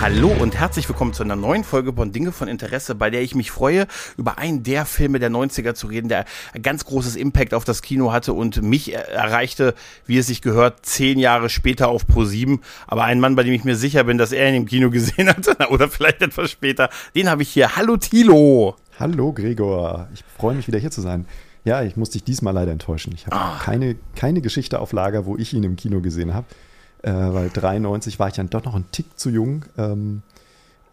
Hallo und herzlich willkommen zu einer neuen Folge von Dinge von Interesse, bei der ich mich freue, über einen der Filme der 90er zu reden, der ein ganz großes Impact auf das Kino hatte und mich erreichte, wie es sich gehört, zehn Jahre später auf Pro 7. Aber ein Mann, bei dem ich mir sicher bin, dass er ihn im Kino gesehen hat, oder vielleicht etwas später, den habe ich hier. Hallo Tilo! Hallo Gregor, ich freue mich wieder hier zu sein. Ja, ich muss dich diesmal leider enttäuschen. Ich habe ah. keine, keine Geschichte auf Lager, wo ich ihn im Kino gesehen habe äh, weil 93 war ich dann doch noch ein Tick zu jung. Ähm,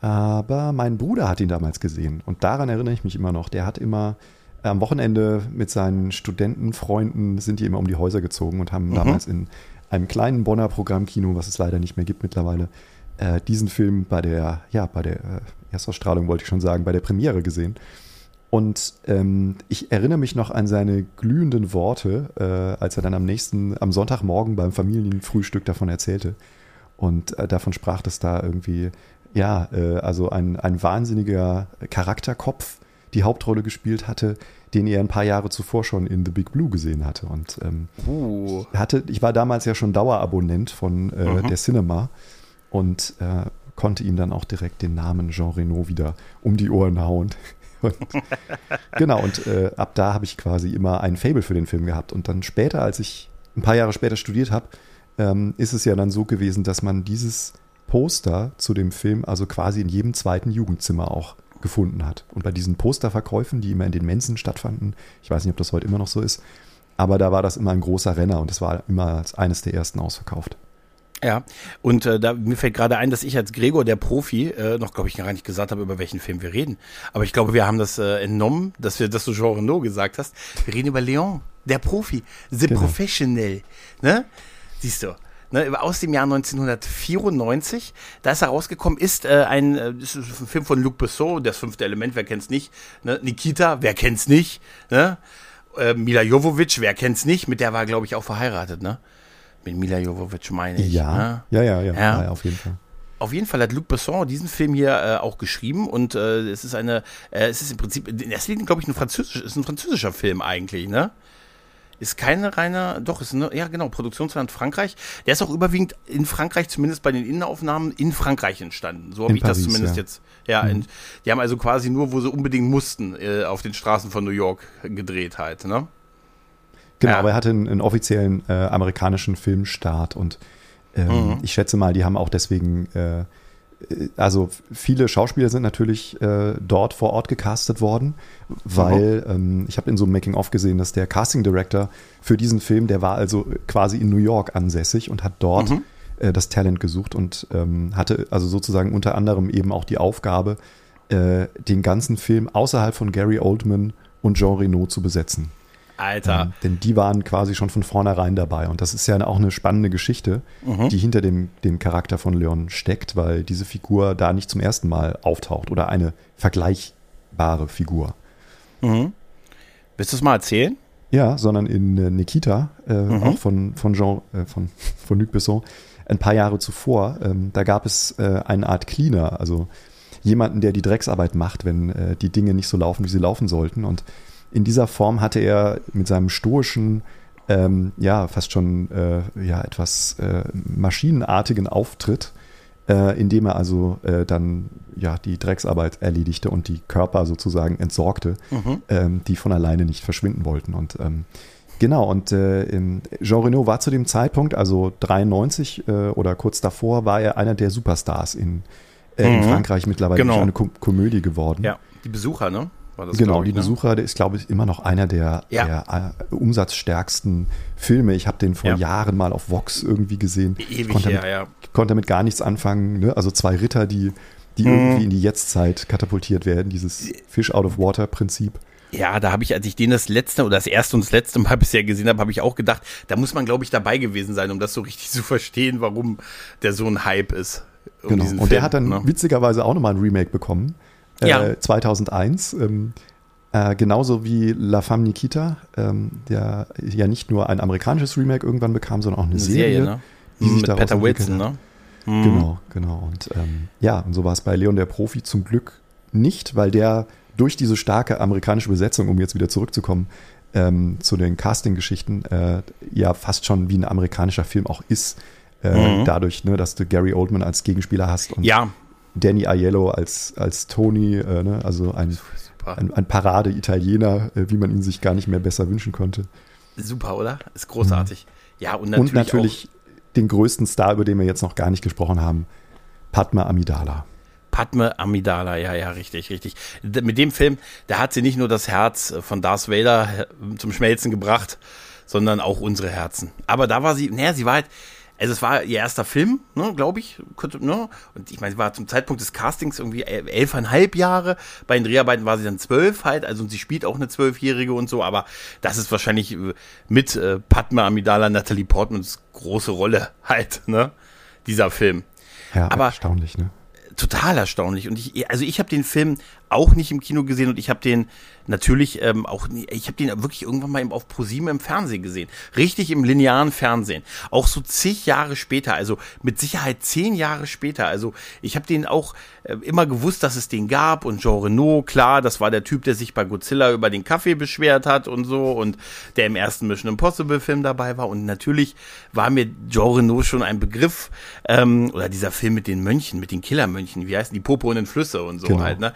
aber mein Bruder hat ihn damals gesehen und daran erinnere ich mich immer noch. Der hat immer am Wochenende mit seinen Studentenfreunden sind die immer um die Häuser gezogen und haben mhm. damals in einem kleinen Bonner Programmkino, was es leider nicht mehr gibt mittlerweile, äh, diesen Film bei der, ja, bei der äh, Erstausstrahlung wollte ich schon sagen, bei der Premiere gesehen. Und ähm, ich erinnere mich noch an seine glühenden Worte, äh, als er dann am nächsten, am Sonntagmorgen beim Familienfrühstück davon erzählte. Und äh, davon sprach, dass da irgendwie, ja, äh, also ein, ein wahnsinniger Charakterkopf die Hauptrolle gespielt hatte, den er ein paar Jahre zuvor schon in The Big Blue gesehen hatte. Und ähm, uh. hatte, ich war damals ja schon Dauerabonnent von äh, mhm. der Cinema und äh, konnte ihm dann auch direkt den Namen Jean Reno wieder um die Ohren hauen. Und, genau, und äh, ab da habe ich quasi immer ein Fable für den Film gehabt. Und dann später, als ich ein paar Jahre später studiert habe, ähm, ist es ja dann so gewesen, dass man dieses Poster zu dem Film also quasi in jedem zweiten Jugendzimmer auch gefunden hat. Und bei diesen Posterverkäufen, die immer in den Mensen stattfanden, ich weiß nicht, ob das heute immer noch so ist, aber da war das immer ein großer Renner und es war immer als eines der ersten ausverkauft. Ja, und äh, da mir fällt gerade ein, dass ich als Gregor, der Profi, äh, noch, glaube ich, gar nicht gesagt habe, über welchen Film wir reden. Aber ich glaube, wir haben das äh, entnommen, dass wir, dass du Jean Renault gesagt hast. Wir reden über Leon, der Profi, The genau. Professional. Ne? Siehst du. Ne, aus dem Jahr 1994. Da ist er rausgekommen, ist äh, ein, äh, ist ein Film von Luc Besson, das fünfte Element, wer kennt's nicht? Ne? Nikita, wer kennt's nicht? Ne? Äh, Mila Jovovic, wer kennt's nicht? Mit der war, glaube ich, auch verheiratet, ne? Mit Mila Jovovich, meine ich. Ja, ne? ja, ja, ja, ja, ja, auf jeden Fall. Auf jeden Fall hat Luc Besson diesen Film hier äh, auch geschrieben und äh, es ist eine, äh, es ist im Prinzip, in erster Linie glaube ich ein französisch, ist ein französischer Film eigentlich, ne? Ist keine reine, doch, ist eine, ja genau, Produktionsland Frankreich. Der ist auch überwiegend in Frankreich, zumindest bei den Innenaufnahmen, in Frankreich entstanden. So habe ich Paris, das zumindest ja. jetzt. Ja, mhm. in, die haben also quasi nur, wo sie unbedingt mussten, äh, auf den Straßen von New York gedreht halt, ne? Genau, ja. aber er hatte einen, einen offiziellen äh, amerikanischen Filmstart und ähm, mhm. ich schätze mal, die haben auch deswegen, äh, also viele Schauspieler sind natürlich äh, dort vor Ort gecastet worden, weil mhm. ähm, ich habe in so einem Making-of gesehen, dass der Casting Director für diesen Film, der war also quasi in New York ansässig und hat dort mhm. äh, das Talent gesucht und ähm, hatte also sozusagen unter anderem eben auch die Aufgabe, äh, den ganzen Film außerhalb von Gary Oldman und Jean Reno zu besetzen. Alter. Ähm, denn die waren quasi schon von vornherein dabei. Und das ist ja auch eine spannende Geschichte, mhm. die hinter dem, dem Charakter von Leon steckt, weil diese Figur da nicht zum ersten Mal auftaucht oder eine vergleichbare Figur. Mhm. Willst du es mal erzählen? Ja, sondern in äh, Nikita, äh, mhm. auch von, von Jean, äh, von, von Luc Besson, ein paar Jahre zuvor, ähm, da gab es äh, eine Art Cleaner, also jemanden, der die Drecksarbeit macht, wenn äh, die Dinge nicht so laufen, wie sie laufen sollten. Und in dieser Form hatte er mit seinem stoischen, ähm, ja, fast schon äh, ja, etwas äh, maschinenartigen Auftritt, äh, indem er also äh, dann ja die Drecksarbeit erledigte und die Körper sozusagen entsorgte, mhm. ähm, die von alleine nicht verschwinden wollten. Und ähm, Genau, und äh, Jean Reno war zu dem Zeitpunkt, also 93 äh, oder kurz davor, war er einer der Superstars in, mhm. in Frankreich mittlerweile genau. eine Kom Komödie geworden. Ja, die Besucher, ne? Genau, ich, die ne? Besucher, der ist, glaube ich, immer noch einer der, ja. der uh, umsatzstärksten Filme. Ich habe den vor ja. Jahren mal auf Vox irgendwie gesehen. Ewig konnte her, damit, ja. konnte damit gar nichts anfangen. Ne? Also zwei Ritter, die, die mhm. irgendwie in die Jetztzeit katapultiert werden. Dieses Fish out of Water Prinzip. Ja, da habe ich, als ich den das letzte oder das erste und das letzte Mal bisher gesehen habe, habe ich auch gedacht, da muss man, glaube ich, dabei gewesen sein, um das so richtig zu verstehen, warum der so ein Hype ist. Um genau. Und der hat dann ne? witzigerweise auch nochmal ein Remake bekommen ja. 2001. Äh, ähm, Äh, genauso wie La Femme Nikita, ähm, der ja nicht nur ein amerikanisches Remake irgendwann bekam, sondern auch eine, eine Serie. Serie ne? die sich Mit Peter Wilson, ne? Mhm. Genau, genau. Und ähm, ja, und so war es bei Leon der Profi zum Glück nicht, weil der durch diese starke amerikanische Besetzung, um jetzt wieder zurückzukommen, ähm, zu den Casting-Geschichten, äh, ja fast schon wie ein amerikanischer Film auch ist. Äh, mhm. Dadurch, ne, dass du Gary Oldman als Gegenspieler hast und ja. Danny Aiello als, als Tony, äh, ne, also ein, ein, ein Parade-Italiener, äh, wie man ihn sich gar nicht mehr besser wünschen konnte. Super, oder? Ist großartig. Mhm. Ja, und natürlich, und natürlich den größten Star, über den wir jetzt noch gar nicht gesprochen haben, Padma Amidala. Padme Amidala, ja, ja, richtig, richtig. Mit dem Film, da hat sie nicht nur das Herz von Darth Vader äh, zum Schmelzen gebracht, sondern auch unsere Herzen. Aber da war sie, naja, sie war halt, also es war ihr erster Film, ne, glaube ich. Ne? Und ich meine, sie war zum Zeitpunkt des Castings irgendwie elfeinhalb Jahre. Bei den Dreharbeiten war sie dann zwölf halt, also und sie spielt auch eine Zwölfjährige und so, aber das ist wahrscheinlich äh, mit äh, Padma Amidala, Natalie Portmans große Rolle halt, ne? Dieser Film. Ja, aber erstaunlich, ne? Total erstaunlich. Und ich, also ich habe den Film auch nicht im Kino gesehen und ich habe den natürlich ähm, auch, ich habe den wirklich irgendwann mal auf ProSieben im Fernsehen gesehen. Richtig im linearen Fernsehen. Auch so zig Jahre später, also mit Sicherheit zehn Jahre später. Also ich habe den auch äh, immer gewusst, dass es den gab und Jean Renault, klar, das war der Typ, der sich bei Godzilla über den Kaffee beschwert hat und so und der im ersten Mission Impossible Film dabei war und natürlich war mir Jean Renault schon ein Begriff ähm, oder dieser Film mit den Mönchen, mit den Killermönchen, wie heißen die Popo und den Flüsse und so genau. halt, ne?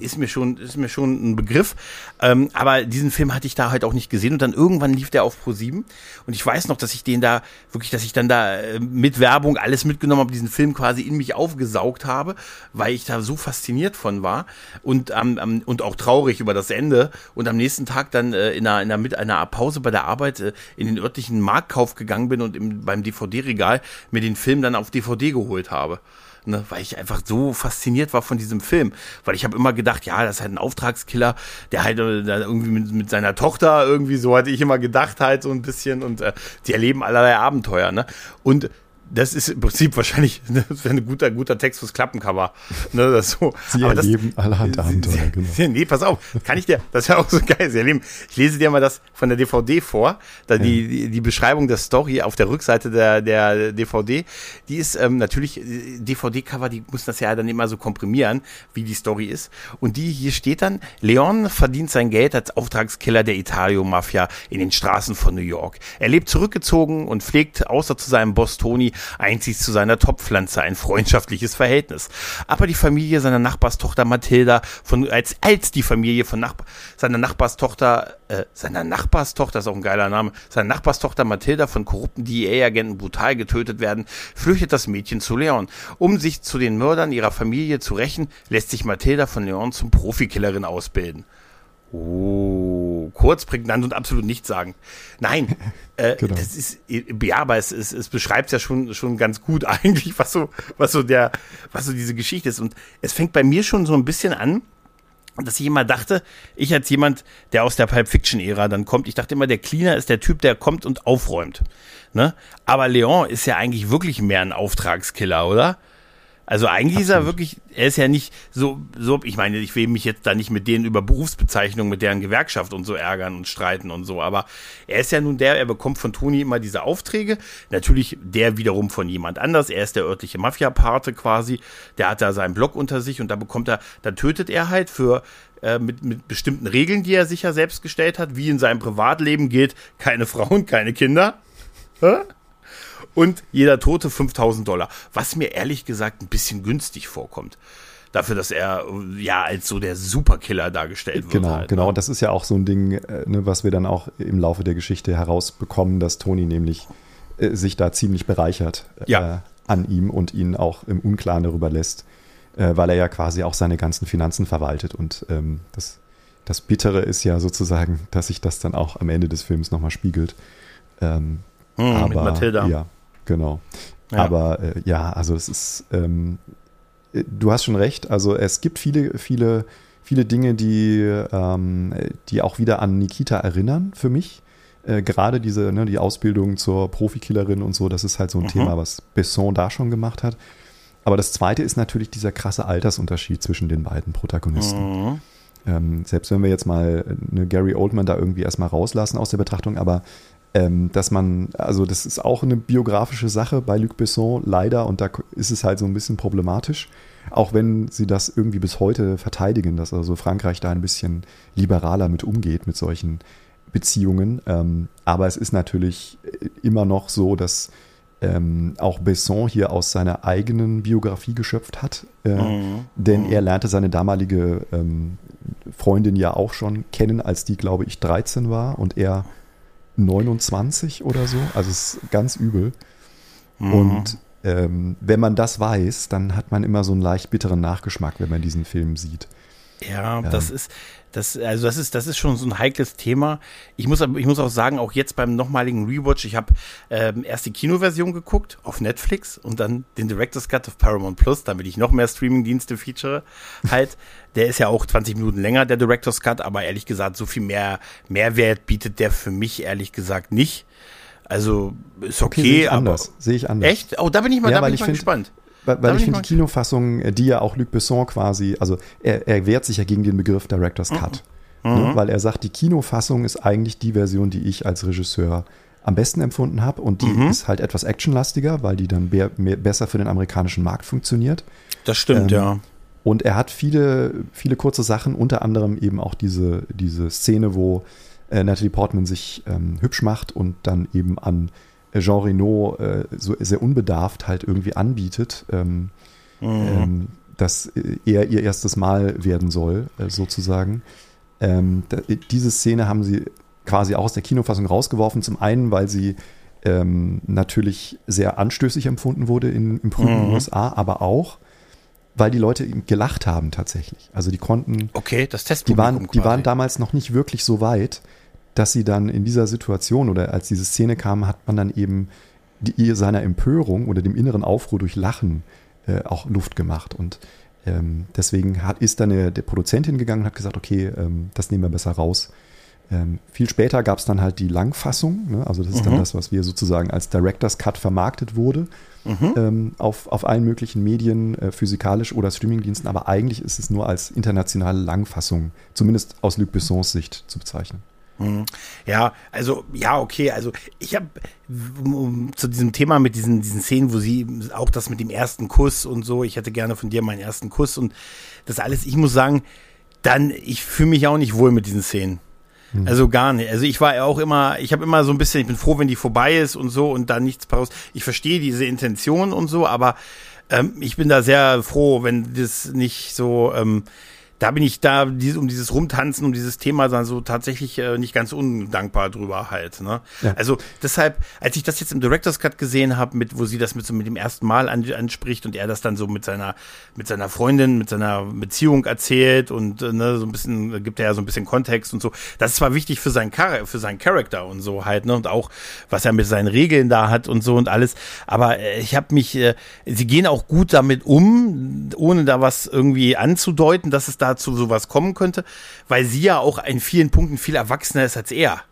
Ist mir schon, ist mir schon ein Begriff. Ähm, aber diesen Film hatte ich da halt auch nicht gesehen und dann irgendwann lief der auf Pro 7 und ich weiß noch, dass ich den da wirklich, dass ich dann da äh, mit Werbung alles mitgenommen habe, diesen Film quasi in mich aufgesaugt habe, weil ich da so fasziniert von war und ähm, und auch traurig über das Ende. Und am nächsten Tag dann äh, in einer, in einer mit einer Pause bei der Arbeit äh, in den örtlichen Marktkauf gegangen bin und im, beim DVD-Regal mir den Film dann auf DVD geholt habe ne, weil ich einfach so fasziniert war von diesem Film. Weil ich habe immer gedacht, ja, das ist halt ein Auftragskiller, der halt äh, irgendwie mit, mit, seiner Tochter irgendwie, so hatte ich immer gedacht halt so ein bisschen und äh, die erleben allerlei Abenteuer, ne? Und das ist im Prinzip wahrscheinlich ne, ein guter, guter Text fürs Klappencover. Ne, das so. Sie Aber erleben das, allerhand Abenteuer, sie, genau. Sie, nee, pass auf, kann ich dir, das ist ja auch so geil, Sie erleben, ich lese dir mal das von der DVD vor, da ja. die, die, die Beschreibung der Story auf der Rückseite der, der DVD, die ist ähm, natürlich, DVD-Cover, die muss das ja dann immer so komprimieren, wie die Story ist. Und die, hier steht dann, Leon verdient sein Geld als Auftragskiller der Italio-Mafia in den Straßen von New York. Er lebt zurückgezogen und pflegt außer zu seinem Boss Tony einzig zu seiner Topfpflanze ein freundschaftliches Verhältnis. Aber die Familie seiner Nachbarstochter Mathilda, von, als, als die Familie von Nachbar, seiner Nachbarstochter, äh, seiner Nachbarstochter, ist auch ein geiler Name, seiner Nachbarstochter Mathilda von korrupten DEA-Agenten brutal getötet werden, flüchtet das Mädchen zu Leon. Um sich zu den Mördern ihrer Familie zu rächen, lässt sich Mathilda von Leon zum Profikillerin ausbilden. Oh, kurz, prägnant und absolut nichts sagen. Nein, äh, genau. das ist, ja, aber es, es, es beschreibt ja schon, schon ganz gut eigentlich, was so, was so der, was so diese Geschichte ist. Und es fängt bei mir schon so ein bisschen an, dass ich immer dachte, ich als jemand, der aus der Pulp Fiction Ära dann kommt, ich dachte immer, der Cleaner ist der Typ, der kommt und aufräumt. Ne? Aber Leon ist ja eigentlich wirklich mehr ein Auftragskiller, oder? Also eigentlich Absolut. ist er wirklich, er ist ja nicht so, so, ich meine, ich will mich jetzt da nicht mit denen über Berufsbezeichnungen, mit deren Gewerkschaft und so ärgern und streiten und so, aber er ist ja nun der, er bekommt von Toni immer diese Aufträge, natürlich der wiederum von jemand anders, er ist der örtliche Mafia-Pate quasi, der hat da seinen Block unter sich und da bekommt er, da tötet er halt für äh, mit, mit bestimmten Regeln, die er sich ja selbst gestellt hat, wie in seinem Privatleben gilt, keine Frauen, keine Kinder. Und jeder Tote 5000 Dollar. Was mir ehrlich gesagt ein bisschen günstig vorkommt. Dafür, dass er ja als so der Superkiller dargestellt wird. Genau, halt, genau. Ne? Und das ist ja auch so ein Ding, äh, ne, was wir dann auch im Laufe der Geschichte herausbekommen, dass Tony nämlich äh, sich da ziemlich bereichert äh, ja. an ihm und ihn auch im Unklaren darüber lässt, äh, weil er ja quasi auch seine ganzen Finanzen verwaltet. Und ähm, das, das Bittere ist ja sozusagen, dass sich das dann auch am Ende des Films nochmal spiegelt. Ähm, hm, aber, mit Mathilda. Ja, Genau. Ja. Aber äh, ja, also es ist, ähm, äh, du hast schon recht, also es gibt viele, viele, viele Dinge, die, ähm, die auch wieder an Nikita erinnern für mich. Äh, Gerade diese, ne, die Ausbildung zur Profikillerin und so, das ist halt so ein mhm. Thema, was Besson da schon gemacht hat. Aber das zweite ist natürlich dieser krasse Altersunterschied zwischen den beiden Protagonisten. Mhm. ähm, selbst wenn wir jetzt mal eine Gary Oldman da irgendwie erstmal rauslassen aus der Betrachtung, aber ähm, dass man, also das ist auch eine biografische Sache bei Luc Besson, leider, und da ist es halt so ein bisschen problematisch, auch wenn sie das irgendwie bis heute verteidigen, dass also Frankreich da ein bisschen liberaler mit umgeht, mit solchen Beziehungen. Ähm, aber es ist natürlich immer noch so, dass ähm, auch Besson hier aus seiner eigenen Biografie geschöpft hat. Äh, mhm. Denn mhm. er lernte seine damalige ähm, Freundin ja auch schon kennen, als die, glaube ich, 13 war und er 29 oder so. Also es ist ganz übel. Mhm. Und ähm, wenn man das weiß, dann hat man immer so einen leicht bitteren Nachgeschmack, wenn man diesen Film sieht. Ja, das ist, das, also das ist, das ist schon so ein heikles Thema. Ich muss, ich muss auch sagen, auch jetzt beim nochmaligen Rewatch, ich habe ähm, erst die Kinoversion geguckt auf Netflix und dann den Director's Cut auf Paramount Plus, damit ich noch mehr Streamingdienste feature. Halt, der ist ja auch 20 Minuten länger, der Director's Cut, aber ehrlich gesagt, so viel mehr Mehrwert bietet der für mich ehrlich gesagt nicht. Also ist okay, okay sehe ich anders. Sehe ich anders. Echt? Oh, da bin ich mal, ja, da bin ich mal find, gespannt. Weil, weil ich finde die Kinofassung, äh, die ja auch Luc Besson quasi, also er, er wehrt sich ja gegen den Begriff Director's Cut. Mhm. Ne, weil er sagt, die Kinofassung ist eigentlich die Version, die ich als Regisseur am besten empfunden habe. Und die mhm. ist halt etwas actionlastiger, weil die dann mehr, mehr, besser für den amerikanischen Markt funktioniert. Das stimmt, ähm, ja. Und er hat viele, viele kurze Sachen, unter anderem eben auch diese, diese Szene, wo äh, Natalie Portman sich ähm, hübsch macht und dann eben an Jean Reno äh, so sehr unbedarft halt irgendwie anbietet, ähm, mhm. ähm, dass er ihr erstes Mal werden soll, äh, sozusagen. Ähm, da, diese Szene haben sie quasi auch aus der Kinofassung rausgeworfen. Zum einen, weil sie ähm, natürlich sehr anstößig empfunden wurde in, im frühen mhm. USA, aber auch, weil die Leute gelacht haben tatsächlich. Also die konnten. Okay, das Testpublikum die waren, die waren damals noch nicht wirklich so weit, dass sie dann in dieser Situation oder als diese Szene kam, hat man dann eben die, seiner Empörung oder dem inneren Aufruhr durch Lachen äh, auch Luft gemacht. Und ähm, deswegen hat, ist dann eine, der Produzentin gegangen und hat gesagt, okay, ähm, das nehmen wir besser raus. Ähm, viel später gab es dann halt die Langfassung, ne? also das ist mhm. dann das, was wir sozusagen als Director's Cut vermarktet wurde, mhm. ähm, auf, auf allen möglichen Medien, äh, physikalisch oder Streamingdiensten, aber eigentlich ist es nur als internationale Langfassung, zumindest aus Luc Bessons Sicht zu bezeichnen. Mhm. Ja, also, ja, okay, also ich habe zu diesem Thema mit diesen, diesen Szenen, wo sie auch das mit dem ersten Kuss und so, ich hätte gerne von dir meinen ersten Kuss und das alles, ich muss sagen, dann, ich fühle mich auch nicht wohl mit diesen Szenen. Mhm. Also gar nicht. Also ich war ja auch immer, ich habe immer so ein bisschen, ich bin froh, wenn die vorbei ist und so und da nichts passiert. Ich verstehe diese Intention und so, aber ähm, ich bin da sehr froh, wenn das nicht so, ähm, da bin ich da um dieses Rumtanzen, um dieses Thema dann so tatsächlich äh, nicht ganz undankbar drüber halt. Ne? Ja. Also deshalb, als ich das jetzt im Director's Cut gesehen habe, mit wo sie das mit so mit dem ersten Mal an, anspricht und er das dann so mit seiner mit seiner Freundin, mit seiner Beziehung erzählt und äh, ne, so ein bisschen gibt er ja so ein bisschen Kontext und so. Das ist zwar wichtig für seinen Char für seinen Charakter und so halt ne und auch was er mit seinen Regeln da hat und so und alles. Aber äh, ich habe mich, äh, sie gehen auch gut damit um, ohne da was irgendwie anzudeuten, dass es da zu sowas kommen könnte, weil sie ja auch in vielen Punkten viel erwachsener ist als er.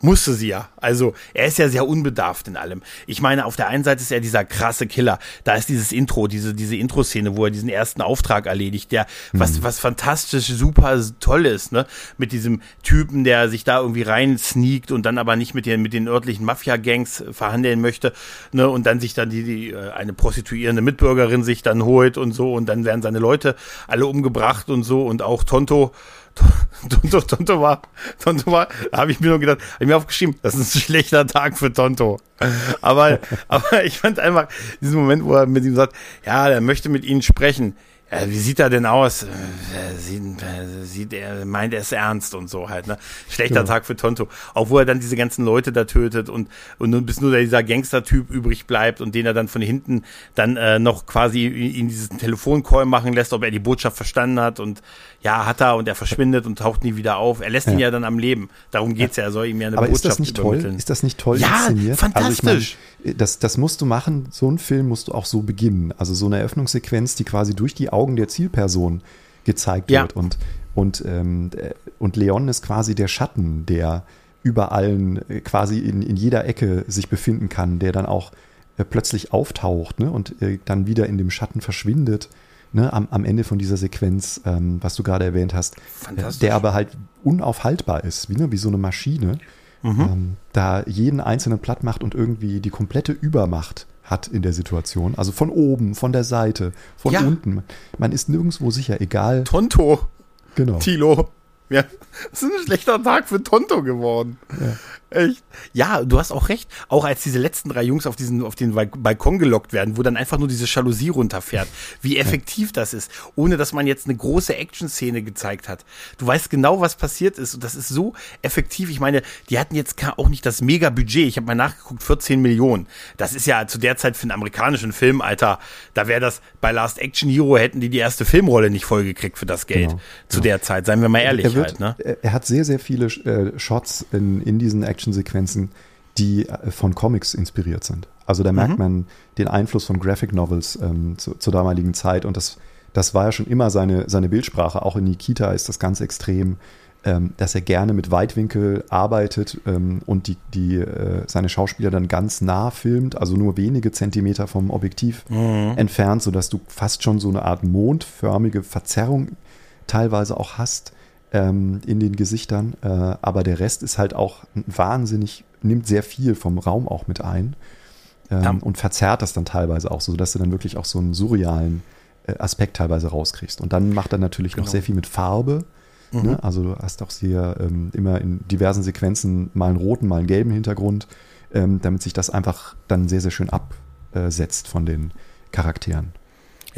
Musste sie ja. Also er ist ja sehr unbedarft in allem. Ich meine, auf der einen Seite ist er dieser krasse Killer. Da ist dieses Intro, diese, diese Intro-Szene, wo er diesen ersten Auftrag erledigt, der mhm. was, was fantastisch, super toll ist, ne? Mit diesem Typen, der sich da irgendwie rein sneakt und dann aber nicht mit den, mit den örtlichen Mafia-Gangs verhandeln möchte, ne? Und dann sich dann die, die, äh, eine prostituierende Mitbürgerin sich dann holt und so und dann werden seine Leute alle umgebracht und so und auch Tonto Tonto, Tonto war, Tonto war, da habe ich mir nur gedacht, habe ich mir aufgeschrieben, das ist ein schlechter Tag für Tonto. Aber, aber ich fand einfach diesen Moment, wo er mit ihm sagt, ja, er möchte mit ihnen sprechen. Ja, wie sieht er denn aus? Sieht, sieht er, meint er es ernst und so halt, ne? Schlechter ja. Tag für Tonto. Auch wo er dann diese ganzen Leute da tötet und, und nun bis nur dieser Gangster-Typ übrig bleibt und den er dann von hinten dann äh, noch quasi in diesen Telefoncall machen lässt, ob er die Botschaft verstanden hat und ja, hat er und er verschwindet und taucht nie wieder auf. Er lässt ja. ihn ja dann am Leben. Darum geht's ja, er soll ihm ja eine Aber Botschaft ist das nicht toll? Ist das nicht toll ja, inszeniert? fantastisch. Also ich mein, das, das musst du machen, so ein Film musst du auch so beginnen. Also so eine Eröffnungssequenz, die quasi durch die Augen der Zielperson gezeigt ja. wird. Und, und, ähm, und Leon ist quasi der Schatten, der über allen äh, quasi in, in jeder Ecke sich befinden kann, der dann auch äh, plötzlich auftaucht ne? und äh, dann wieder in dem Schatten verschwindet ne, am, am Ende von dieser Sequenz, ähm, was du gerade erwähnt hast, der aber halt unaufhaltbar ist, wie, ne, wie so eine Maschine, ähm, da jeden einzelnen platt macht und irgendwie die komplette Übermacht hat in der Situation. Also von oben, von der Seite, von Ja. unten. Man ist nirgendwo sicher, egal. Tonto, Genau. Tilo. Ja, das ist ein schlechter Tag für Tonto geworden. Echt? Ja, du hast auch recht. Auch als diese letzten drei Jungs auf diesen, auf den Balk- Balkon gelockt werden, wo dann einfach nur diese Jalousie runterfährt. Wie effektiv das ist, ohne dass man jetzt eine große Action-Szene gezeigt hat. Du weißt genau, was passiert ist und das ist so effektiv. Ich meine, die hatten jetzt auch nicht das Mega-Budget. Ich habe mal nachgeguckt, 14 Millionen. Das ist ja zu der Zeit für einen amerikanischen Film, Alter, da wäre das bei Last Action Hero hätten die die erste Filmrolle nicht vollgekriegt für das Geld. Genau, zu der Zeit, seien wir mal ehrlich er, wird, halt, ne? er, hat sehr, sehr viele äh, Shots in, in diesen Actionsequenzen, die äh, von Comics inspiriert sind. Also da Mhm. merkt man den Einfluss von Graphic Novels ähm, zu, zur damaligen Zeit und das, das war ja schon immer seine, seine Bildsprache. Auch in Nikita ist das ganz extrem, ähm, dass er gerne mit Weitwinkel arbeitet ähm, und die, die, äh, seine Schauspieler dann ganz nah filmt, also nur wenige Zentimeter vom Objektiv Mhm. entfernt, sodass du fast schon so eine Art mondförmige Verzerrung teilweise auch hast ähm, in den Gesichtern. Äh, aber der Rest ist halt auch wahnsinnig, nimmt sehr viel vom Raum auch mit ein ähm, Ja. und verzerrt das dann teilweise auch so, dass du dann wirklich auch so einen surrealen äh, Aspekt teilweise rauskriegst. Und dann macht er natürlich noch Genau. sehr viel mit Farbe. Ne? Also du hast auch sehr ähm, immer in diversen Sequenzen mal einen roten, mal einen gelben Hintergrund, ähm, damit sich das einfach dann sehr, sehr schön absetzt von den Charakteren.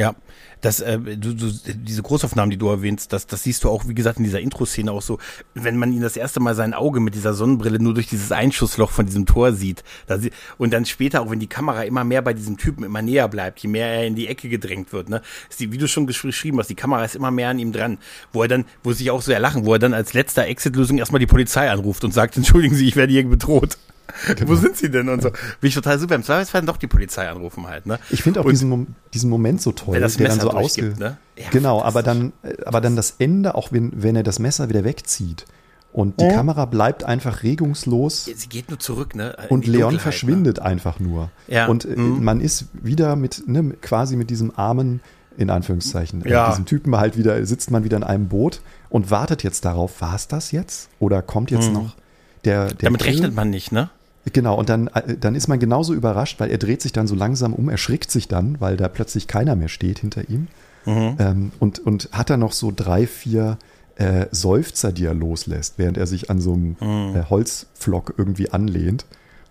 Ja, das, äh, du, du, diese Großaufnahmen, die du erwähnst, das, das siehst du auch, wie gesagt, in dieser Intro-Szene auch so, wenn man ihn das erste Mal sein Auge mit dieser Sonnenbrille nur durch dieses Einschussloch von diesem Tor sieht. Da sie, und dann später, auch wenn die Kamera immer mehr bei diesem Typen immer näher bleibt, je mehr er in die Ecke gedrängt wird, ne, ist die, wie du schon gesch- geschrieben hast, die Kamera ist immer mehr an ihm dran, wo er dann, wo sich auch so erlachen, wo er dann als letzter Exit-Lösung erstmal die Polizei anruft und sagt, entschuldigen Sie, ich werde hier bedroht. Wo sind sie denn und so? Bin ich total super. Im Zweifelsfall doch die Polizei anrufen halt, ne? Ich finde auch Und- diesen, Mom- diesen Moment so toll, Wenn das der dann so ausge durchgibt, ne? Ja, genau, aber dann, äh, aber dann das Ende, auch wenn, wenn er das Messer wieder wegzieht und die Kamera bleibt einfach regungslos Sie geht nur zurück, ne? In und Leon Dunkelheit, verschwindet einfach nur. Ja, Und äh, mhm. man ist wieder mit, ne, quasi mit diesem armen, in Anführungszeichen, äh, Ja. diesem Typen halt wieder, sitzt man wieder in einem Boot und wartet jetzt darauf, war es das jetzt? Oder kommt jetzt noch der, der Ne? Damit Kill? rechnet man nicht, ne? Genau, und dann, äh, dann ist man genauso überrascht, weil er dreht sich dann so langsam um, erschrickt sich dann, weil da plötzlich keiner mehr steht hinter ihm. Mhm. Ähm, und, und hat dann noch so drei, vier äh, Seufzer, die er loslässt, während er sich an so einem Mhm. äh, Holzpflock irgendwie anlehnt.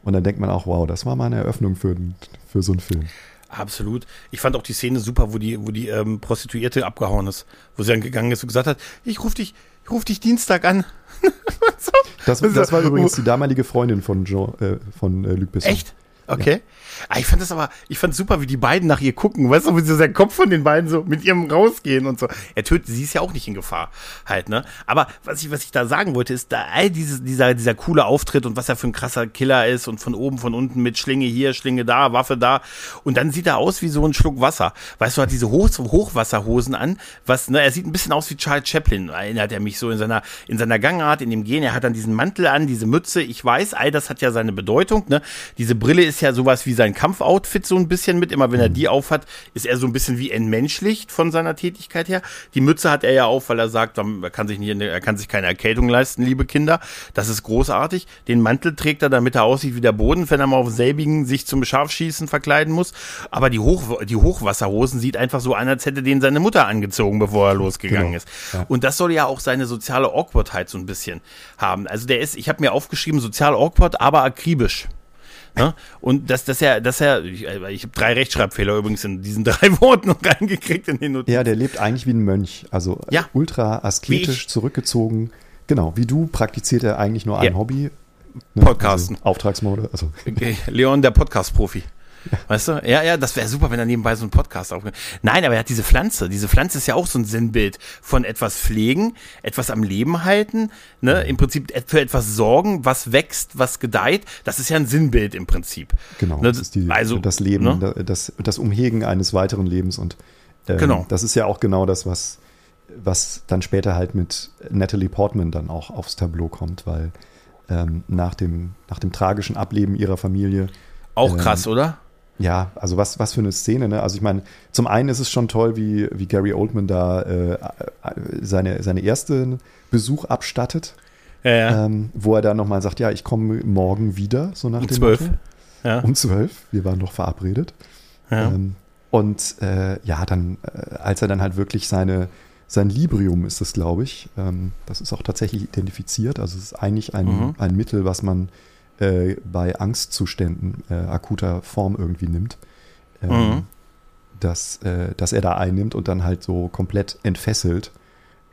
Und dann denkt man auch, wow, das war mal eine Eröffnung für, für so einen Film. Absolut. Ich fand auch die Szene super, wo die, wo die ähm, Prostituierte abgehauen ist, wo sie dann gegangen ist und gesagt hat, ich ruf dich, ich ruf dich Dienstag an. so. Das, Also, das war übrigens die damalige Freundin von, Jean, äh, von äh, Luc Besson. Echt? Okay. Ah, ich fand das aber, ich fand super, wie die beiden nach ihr gucken, weißt du, wie so der Kopf von den beiden so mit ihrem rausgehen und so. Er tötet, sie ist ja auch nicht in Gefahr, halt, ne? Aber was ich, was ich da sagen wollte, ist, da all dieses, dieser, dieser coole Auftritt und was er für ein krasser Killer ist und von oben, von unten mit Schlinge hier, Schlinge da, Waffe da. Und dann sieht er aus wie so ein Schluck Wasser. Weißt du, hat diese Hoch Hochwasserhosen an, was, ne, er sieht ein bisschen aus wie Charles Chaplin, erinnert er mich so in seiner, in seiner Gangart, in dem Gehen. Er hat dann diesen Mantel an, diese Mütze. Ich weiß, all das hat ja seine Bedeutung, ne? Diese Brille ist ja sowas wie sein Kampfoutfit so ein bisschen mit. Immer wenn er die aufhat, ist er so ein bisschen wie entmenschlicht von seiner Tätigkeit her. Die Mütze hat er ja auf, weil er sagt, er kann sich nicht, er kann sich keine Erkältung leisten, liebe Kinder. Das ist großartig. Den Mantel trägt er, damit er aussieht wie der Boden, wenn er mal auf selbigen sich zum Scharfschießen verkleiden muss. Aber die, Hoch, die Hochwasserhosen sieht einfach so an, als hätte den seine Mutter angezogen, bevor er losgegangen Genau. ist. Ja. Und das soll ja auch seine soziale Awkwardheit so ein bisschen haben. Also der ist, ich habe mir aufgeschrieben, sozial awkward, aber akribisch. Ne? Und dass das ja, dass er, ich, ich habe drei Rechtschreibfehler übrigens in diesen drei Worten noch reingekriegt in den Notizen. Ja, der lebt eigentlich wie ein Mönch, also Ja. ultra asketisch zurückgezogen. Genau, wie du praktiziert er eigentlich nur ein Ja. Hobby. Ne? Podcasten. Also Auftragsmode. Also, Okay, Leon, der Podcast-Profi. Weißt du? Ja, ja, das wäre super, wenn er nebenbei so einen Podcast aufnimmt. Nein, aber er hat diese Pflanze. Diese Pflanze ist ja auch so ein Sinnbild von etwas pflegen, etwas am Leben halten, ne? Im Prinzip für etwas sorgen, was wächst, was gedeiht. Das ist ja ein Sinnbild im Prinzip. genau, Ne, das ist die, also, das Leben, ne? das, das Umhegen eines weiteren Lebens und ähm, Genau. das ist ja auch genau das, was, was dann später halt mit Natalie Portman dann auch aufs Tableau kommt, weil ähm, nach, dem, nach dem tragischen Ableben ihrer Familie Auch Ähm, krass, oder? Ja, also was, was für eine Szene, ne? Also ich meine, zum einen ist es schon toll, wie, wie Gary Oldman da äh, seine, seine ersten Besuch abstattet. Ja, ja. Ähm, wo er dann nochmal sagt, ja, ich komme morgen wieder, so nach Um dem zwölf. Ja. Um zwölf, wir waren doch verabredet. Ja. Ähm, und äh, ja, dann, äh, als er dann halt wirklich seine, sein Librium ist es, glaube ich, ähm, das ist auch tatsächlich identifiziert. Also es ist eigentlich ein, Mhm. ein Mittel, was man äh, bei Angstzuständen äh, akuter Form irgendwie nimmt. Ähm, Mhm. dass, äh, dass er da einnimmt und dann halt so komplett entfesselt,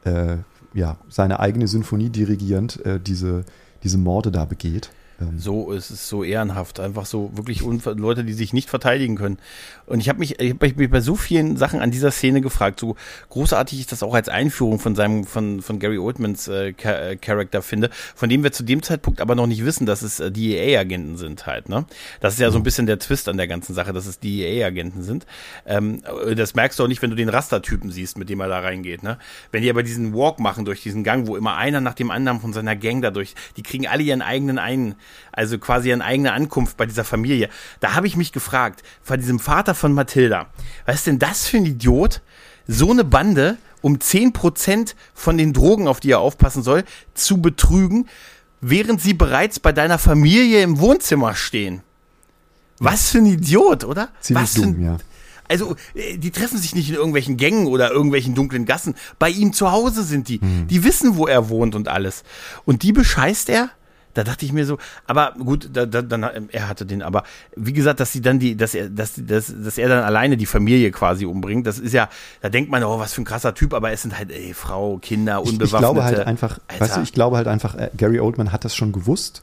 äh, ja, seine eigene Symphonie dirigierend, äh, diese, diese Morde da begeht. Ähm, So ist es so ehrenhaft. Einfach so wirklich Leute, die sich nicht verteidigen können. Und ich habe mich, ich hab mich bei so vielen Sachen an dieser Szene gefragt. So großartig ich das auch als Einführung von seinem, von, von Gary Oldmans äh, äh, Charakter finde, von dem wir zu dem Zeitpunkt aber noch nicht wissen, dass es äh, DEA-Agenten sind halt. Ne? Das ist ja so ein bisschen der Twist an der ganzen Sache, dass es DEA-Agenten sind. Ähm, äh, das merkst du auch nicht, wenn du den Rastertypen siehst, mit dem er da reingeht. Ne? Wenn die aber diesen Walk machen durch diesen Gang, wo immer einer nach dem anderen von seiner Gang dadurch, die kriegen alle ihren eigenen ein, also quasi ihren eigene Ankunft bei dieser Familie. Da habe ich mich gefragt, von diesem Vater von Mathilda, was ist denn das für ein Idiot? So eine Bande, um 10% von den Drogen, auf die er aufpassen soll, zu betrügen, während sie bereits bei deiner Familie im Wohnzimmer stehen. Was für ein Idiot, oder? ziemlich Was für ein dumm, ja. also, äh, die treffen sich nicht in irgendwelchen Gängen oder irgendwelchen dunklen Gassen. Bei ihm zu Hause sind die. Mhm. Die wissen, wo er wohnt und alles. Und die bescheißt er? Da dachte ich mir so, aber gut, da, da, dann, er hatte den, aber wie gesagt, dass sie dann die, dass er, dass, dass, dass er dann alleine die Familie quasi umbringt, das ist ja, da denkt man, oh, was für ein krasser Typ, aber es sind halt, ey, Frau, Kinder, Ich, unbewaffnete. ich glaube halt einfach, Alter. weißt du, ich glaube halt einfach, äh, Gary Oldman hat das schon gewusst.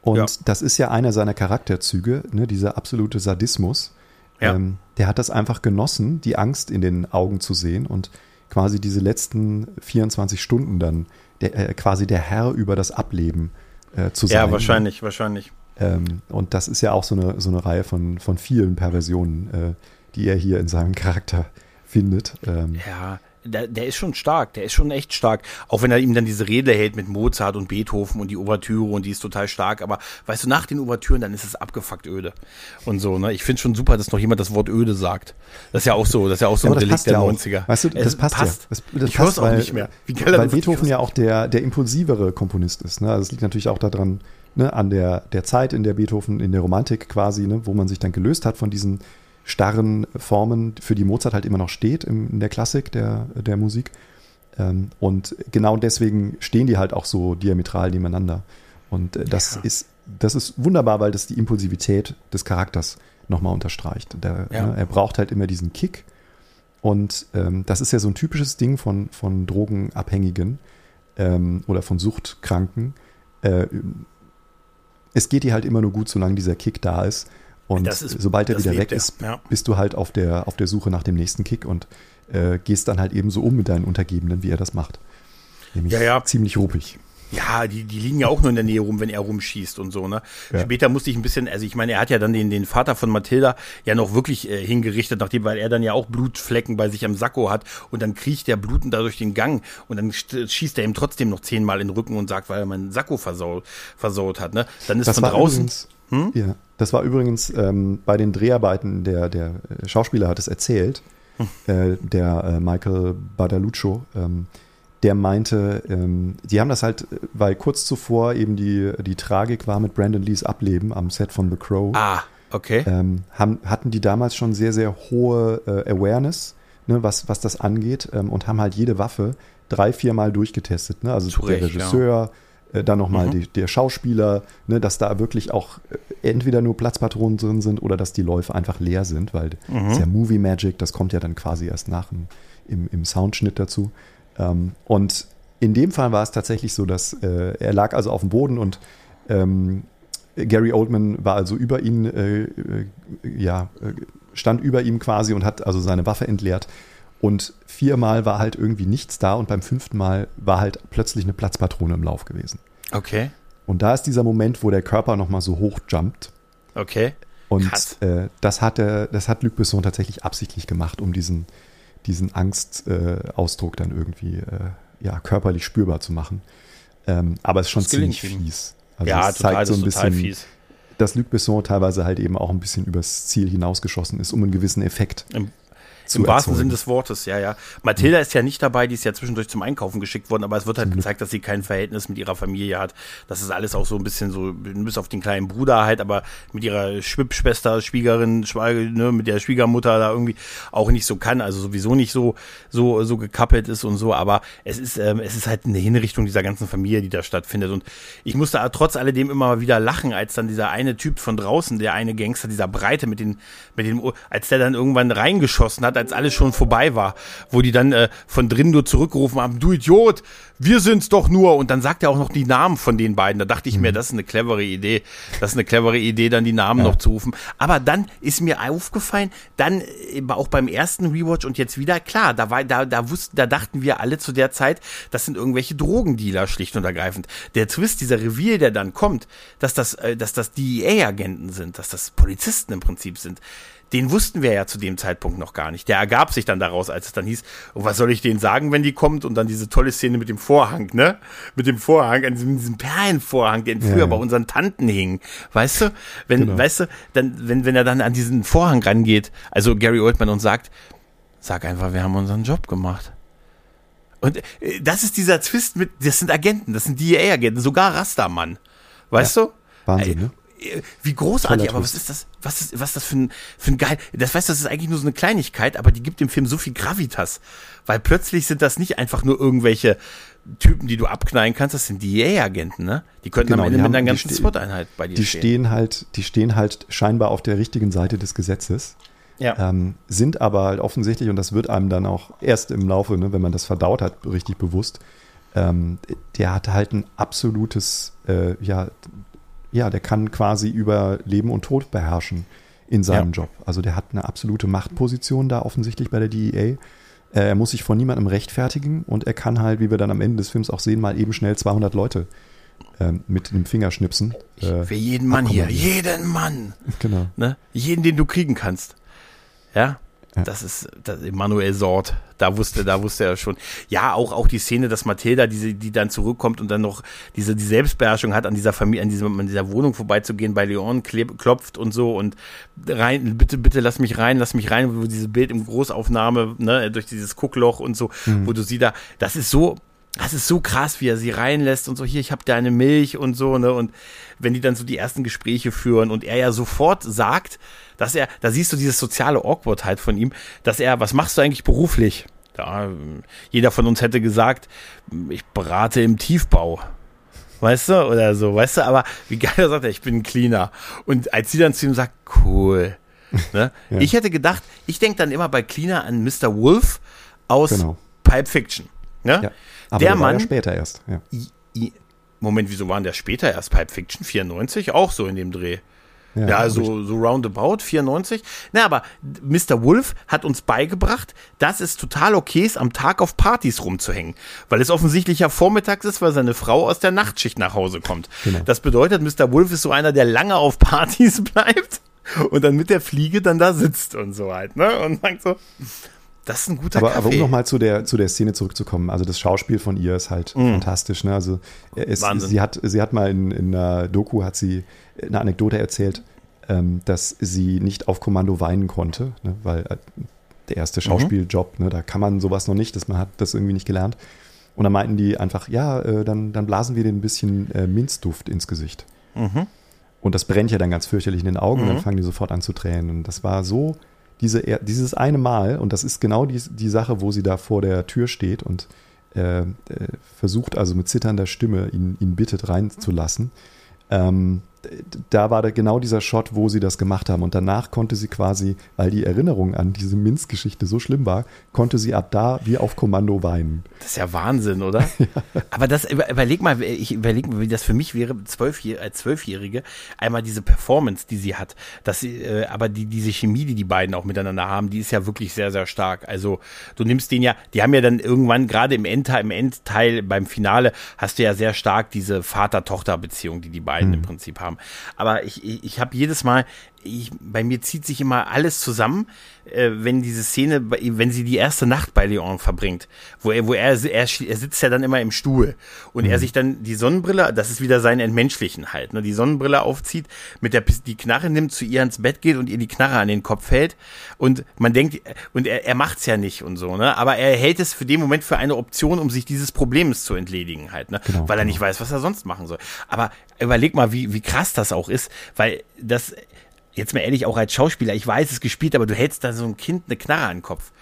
Und Ja. das ist ja einer seiner Charakterzüge, ne, dieser absolute Sadismus. Ja. Ähm, der hat das einfach genossen, die Angst in den Augen zu sehen und quasi diese letzten 24 Stunden dann der, äh, quasi der Herr über das Ableben äh, zu sein. ja, wahrscheinlich, wahrscheinlich. Ähm, und das ist ja auch so eine, so eine Reihe von, von vielen Perversionen, äh, die er hier in seinem Charakter findet. Ähm, Ja, der, der ist schon stark, der ist schon echt stark. Auch wenn er ihm dann diese Rede hält mit Mozart und Beethoven und die Ouvertüre und die ist total stark. Aber weißt du, nach den Ouvertüren, dann ist es abgefuckt öde. Und so, ne? Ich finde schon super, dass noch jemand das Wort öde sagt. Das ist ja auch so, das ist ja auch so Ja, ein passt der ja auch. 90er. Weißt du, das Es passt, ja. Das, das ich höre passt, es auch weil, nicht mehr. Wie geil weil Beethoven ja auch der, der impulsivere Komponist ist. Ne? Also es liegt natürlich auch daran, ne, an der, der Zeit, in der Beethoven, in der Romantik quasi, ne, wo man sich dann gelöst hat von diesen starren Formen, für die Mozart halt immer noch steht im, in der Klassik der, der Musik. Ähm, und genau deswegen stehen die halt auch so diametral nebeneinander. Und äh, das Ja. ist das ist wunderbar, weil das die Impulsivität des Charakters nochmal unterstreicht. Der, Ja. ne, er braucht halt immer diesen Kick. Und ähm, das ist ja so ein typisches Ding von, von Drogenabhängigen ähm, oder von Suchtkranken. Äh, es geht dir halt immer nur gut, solange dieser Kick da ist. Und ist- sobald er wieder weg er, ist, ja. bist du halt auf der, auf der Suche nach dem nächsten Kick und äh, gehst dann halt eben so um mit deinen Untergebenen, wie er das macht. Nämlich Ja, ja. ziemlich ruppig. Ja, die, die liegen ja auch nur in der Nähe rum, wenn er rumschießt und so, ne? Ja. Später musste ich ein bisschen, also ich meine, er hat ja dann den, den Vater von Mathilda ja noch wirklich äh, hingerichtet, nachdem, weil er dann ja auch Blutflecken bei sich am Sakko hat und dann kriecht der blutend da durch den Gang und dann schießt er ihm trotzdem noch zehnmal in den Rücken und sagt, weil er meinen Sakko versaut, versaut hat, ne? Dann ist Das von draußen. übrigens, Hm? ja, das war übrigens ähm, bei den Dreharbeiten, der, der Schauspieler hat es erzählt, Hm. äh, der äh, Michael Badaluccio, ähm, der meinte, ähm, die haben das halt, weil kurz zuvor eben die, die Tragik war mit Brandon Lees Ableben am Set von The Crow, Ah, okay. ähm, haben, hatten die damals schon sehr, sehr hohe äh, Awareness, ne, was, was das angeht, ähm, und haben halt jede Waffe drei, viermal durchgetestet. Ne? Also Zu der Recht, ja. Äh, dann nochmal Mhm. der Schauspieler, ne, dass da wirklich auch äh, entweder nur Platzpatronen drin sind oder dass die Läufe einfach leer sind, weil Mhm. das ist ja Movie Magic, das kommt ja dann quasi erst nach im, im, im Soundschnitt dazu. Ähm, und in dem Fall war es tatsächlich so, dass äh, er lag also auf dem Boden und ähm, Gary Oldman war also über ihn, äh, äh, ja, stand über ihm quasi und hat also seine Waffe entleert. Und viermal war halt irgendwie nichts da und beim fünften Mal war halt plötzlich eine Platzpatrone im Lauf gewesen. Okay. Und da ist dieser Moment, wo der Körper nochmal so hochjumpt. Okay. Und äh, das, hat er, das hat Luc Besson tatsächlich absichtlich gemacht, um diesen, diesen Angstausdruck äh, dann irgendwie äh, ja, körperlich spürbar zu machen. Ähm, aber es ist schon Das ziemlich fies. Also ja, es total, zeigt so ein bisschen, fies. dass Luc Besson teilweise halt eben auch ein bisschen übers Ziel hinausgeschossen ist, um einen gewissen Effekt Im im wahrsten Sinne des Wortes, ja, ja. Mathilda ist ja nicht dabei, die ist ja zwischendurch zum Einkaufen geschickt worden, aber es wird halt gezeigt, dass sie kein Verhältnis mit ihrer Familie hat. Das ist alles auch so ein bisschen so, bis auf den kleinen Bruder halt, aber mit ihrer Schwippschwester, Schwiegerin, Schweiger, ne, mit der Schwiegermutter da irgendwie auch nicht so kann, also sowieso nicht so, so, so gekappelt ist und so, aber es ist, ähm, es ist halt eine Hinrichtung dieser ganzen Familie, die da stattfindet und ich musste trotz alledem immer mal wieder lachen, als dann dieser eine Typ von draußen, der eine Gangster, dieser Breite mit den, mit den, als der dann irgendwann reingeschossen hat, als alles schon vorbei war, wo die dann äh, von drinnen nur zurückgerufen haben, du Idiot, wir sind's doch nur. Und dann sagt er auch noch die Namen von den beiden. Da dachte ich mhm. mir, das ist eine clevere Idee. Das ist eine clevere Idee, dann die Namen ja. noch zu rufen. Aber dann ist mir aufgefallen, dann äh, auch beim ersten Rewatch und jetzt wieder, klar, da war, da, da wussten, da dachten wir alle zu der Zeit, das sind irgendwelche Drogendealer, schlicht und ergreifend. Der Twist, dieser Reveal, der dann kommt, dass das, äh, dass das DEA-Agenten sind, dass das Polizisten im Prinzip sind den wussten wir ja zu dem Zeitpunkt noch gar nicht. Der ergab sich dann daraus, als es dann hieß, oh, was soll ich denen sagen, wenn die kommt? Und dann diese tolle Szene mit dem Vorhang, ne? Mit dem Vorhang, an diesem, diesem Perlenvorhang, der früher ja, bei unseren Tanten hing. Weißt du? Wenn, genau. weißt du, dann, wenn, wenn er dann an diesen Vorhang rangeht, also Gary Oldman und sagt, sag einfach, wir haben unseren Job gemacht. Und äh, das ist dieser Twist mit, das sind Agenten, das sind DEA-Agenten, sogar Rastermann. Weißt ja. du? Wahnsinn, ne? Wie großartig, aber was ist das, was ist, was ist das für ein, für ein geil, das weißt, das ist eigentlich nur so eine Kleinigkeit, aber die gibt dem Film so viel Gravitas, weil plötzlich sind das nicht einfach nur irgendwelche Typen, die du abknallen kannst, das sind die EA-Agenten, ne? Die könnten genau, am Ende mit einer ganzen SWAT-Einheit bei dir die stehen. stehen halt, die stehen halt scheinbar auf der richtigen Seite des Gesetzes. Ja. Ähm, sind aber halt offensichtlich, und das wird einem dann auch erst im Laufe, ne, wenn man das verdaut hat, richtig bewusst, ähm, der hat halt ein absolutes, äh, ja, ja, der kann quasi über Leben und Tod beherrschen in seinem ja. Job. Also der hat eine absolute Machtposition da offensichtlich bei der DEA. Äh, er muss sich vor niemandem rechtfertigen und er kann halt, wie wir dann am Ende des Films auch sehen, mal eben schnell 200 Leute äh, mit dem Fingerschnipsen. Äh, Für jeden Mann hier, jeden Mann. Genau. Ne? Jeden, den du kriegen kannst. Ja. Das ist das Emanuel Sort. Da wusste, da wusste er schon. Ja, auch, auch die Szene, dass Mathilda, diese, die dann zurückkommt und dann noch diese, die Selbstbeherrschung hat, an dieser Familie, an, diesem, an dieser Wohnung vorbeizugehen, bei Leon klopft und so und rein, bitte, bitte lass mich rein, lass mich rein, wo dieses Bild im Großaufnahme, ne, durch dieses Guckloch und so, mhm. wo du sie da, das ist so, das ist so krass, wie er sie reinlässt und so, hier, ich habe deine Milch und so, ne, und wenn die dann so die ersten Gespräche führen und er ja sofort sagt, dass er, da siehst du dieses soziale Awkwardheit von ihm, dass er, was machst du eigentlich beruflich? Ja, jeder von uns hätte gesagt, ich berate im Tiefbau. Weißt du? Oder so, weißt du? Aber wie geil er sagt, er, ich bin ein Cleaner. Und als sie dann zu ihm sagt, cool. Ne? ja. Ich hätte gedacht, ich denke dann immer bei Cleaner an Mr. Wolf aus genau. Pulp Fiction. Ne? Ja. Aber der, der Mann. Ja später erst. Ja. Moment, wieso waren der später erst? Pulp Fiction 94? Auch so in dem Dreh. Ja, ja so, so roundabout, 94. Na, aber Mr. Wolf hat uns beigebracht, dass es total okay ist, am Tag auf Partys rumzuhängen. Weil es offensichtlich ja vormittags ist, weil seine Frau aus der Nachtschicht nach Hause kommt. Genau. Das bedeutet, Mr. Wolf ist so einer, der lange auf Partys bleibt und dann mit der Fliege dann da sitzt und so halt, ne? Und sagt so, das ist ein guter aber, Kaffee. Aber um nochmal zu der, zu der Szene zurückzukommen, also das Schauspiel von ihr ist halt mm. fantastisch. Ne? Also es, sie, hat, sie hat mal in, in einer Doku hat sie eine Anekdote erzählt, ähm, dass sie nicht auf Kommando weinen konnte, ne? weil äh, der erste mhm. Schauspieljob, mhm. ne? da kann man sowas noch nicht, dass man hat das irgendwie nicht gelernt. Und dann meinten die einfach, ja, äh, dann, dann blasen wir dir ein bisschen äh, Minzduft ins Gesicht. Mhm. Und das brennt ja dann ganz fürchterlich in den Augen und dann mhm. fangen die sofort an zu tränen. Und das war so diese, dieses eine Mal, und das ist genau die, die Sache, wo sie da vor der Tür steht und äh, äh, versucht also mit zitternder Stimme ihn, ihn bittet reinzulassen. Ähm, da war da genau dieser Shot, wo sie das gemacht haben. Und danach konnte sie quasi, weil die Erinnerung an diese Minz-Geschichte so schlimm war, konnte sie ab da wie auf Kommando weinen. Das ist ja Wahnsinn, oder? ja. Aber das, überleg mal, ich überlege, wie das für mich wäre, Zwölfjähr als Zwölfjährige, einmal diese Performance, die sie hat. Dass sie, äh, aber die, diese Chemie, die die beiden auch miteinander haben, die ist ja wirklich sehr, sehr stark. Also, du nimmst den ja, die haben ja dann irgendwann, gerade im Endteil, im Endteil, beim Finale, hast du ja sehr stark diese Vater-Tochter-Beziehung, die die beiden hm. im Prinzip haben haben. Aber ich, ich, ich habe jedes Mal, ich, bei mir zieht sich immer alles zusammen, äh, wenn diese Szene, wenn sie die erste Nacht bei Leon verbringt, wo er, wo er, er, er sitzt ja dann immer im Stuhl und mhm. er sich dann die Sonnenbrille, das ist wieder sein Entmenschlichen halt, ne, die Sonnenbrille aufzieht, mit der die Knarre nimmt, zu ihr ins Bett geht und ihr die Knarre an den Kopf hält und man denkt, und er, er macht's ja nicht und so, ne, aber er hält es für den Moment für eine Option, um sich dieses Problems zu entledigen halt, ne, genau, weil er genau. nicht weiß, was er sonst machen soll. Aber überleg mal, wie, wie krass das auch ist, weil das, jetzt mal ehrlich, auch als Schauspieler, ich weiß es gespielt, aber du hältst da so ein Kind eine Knarre an den Kopf.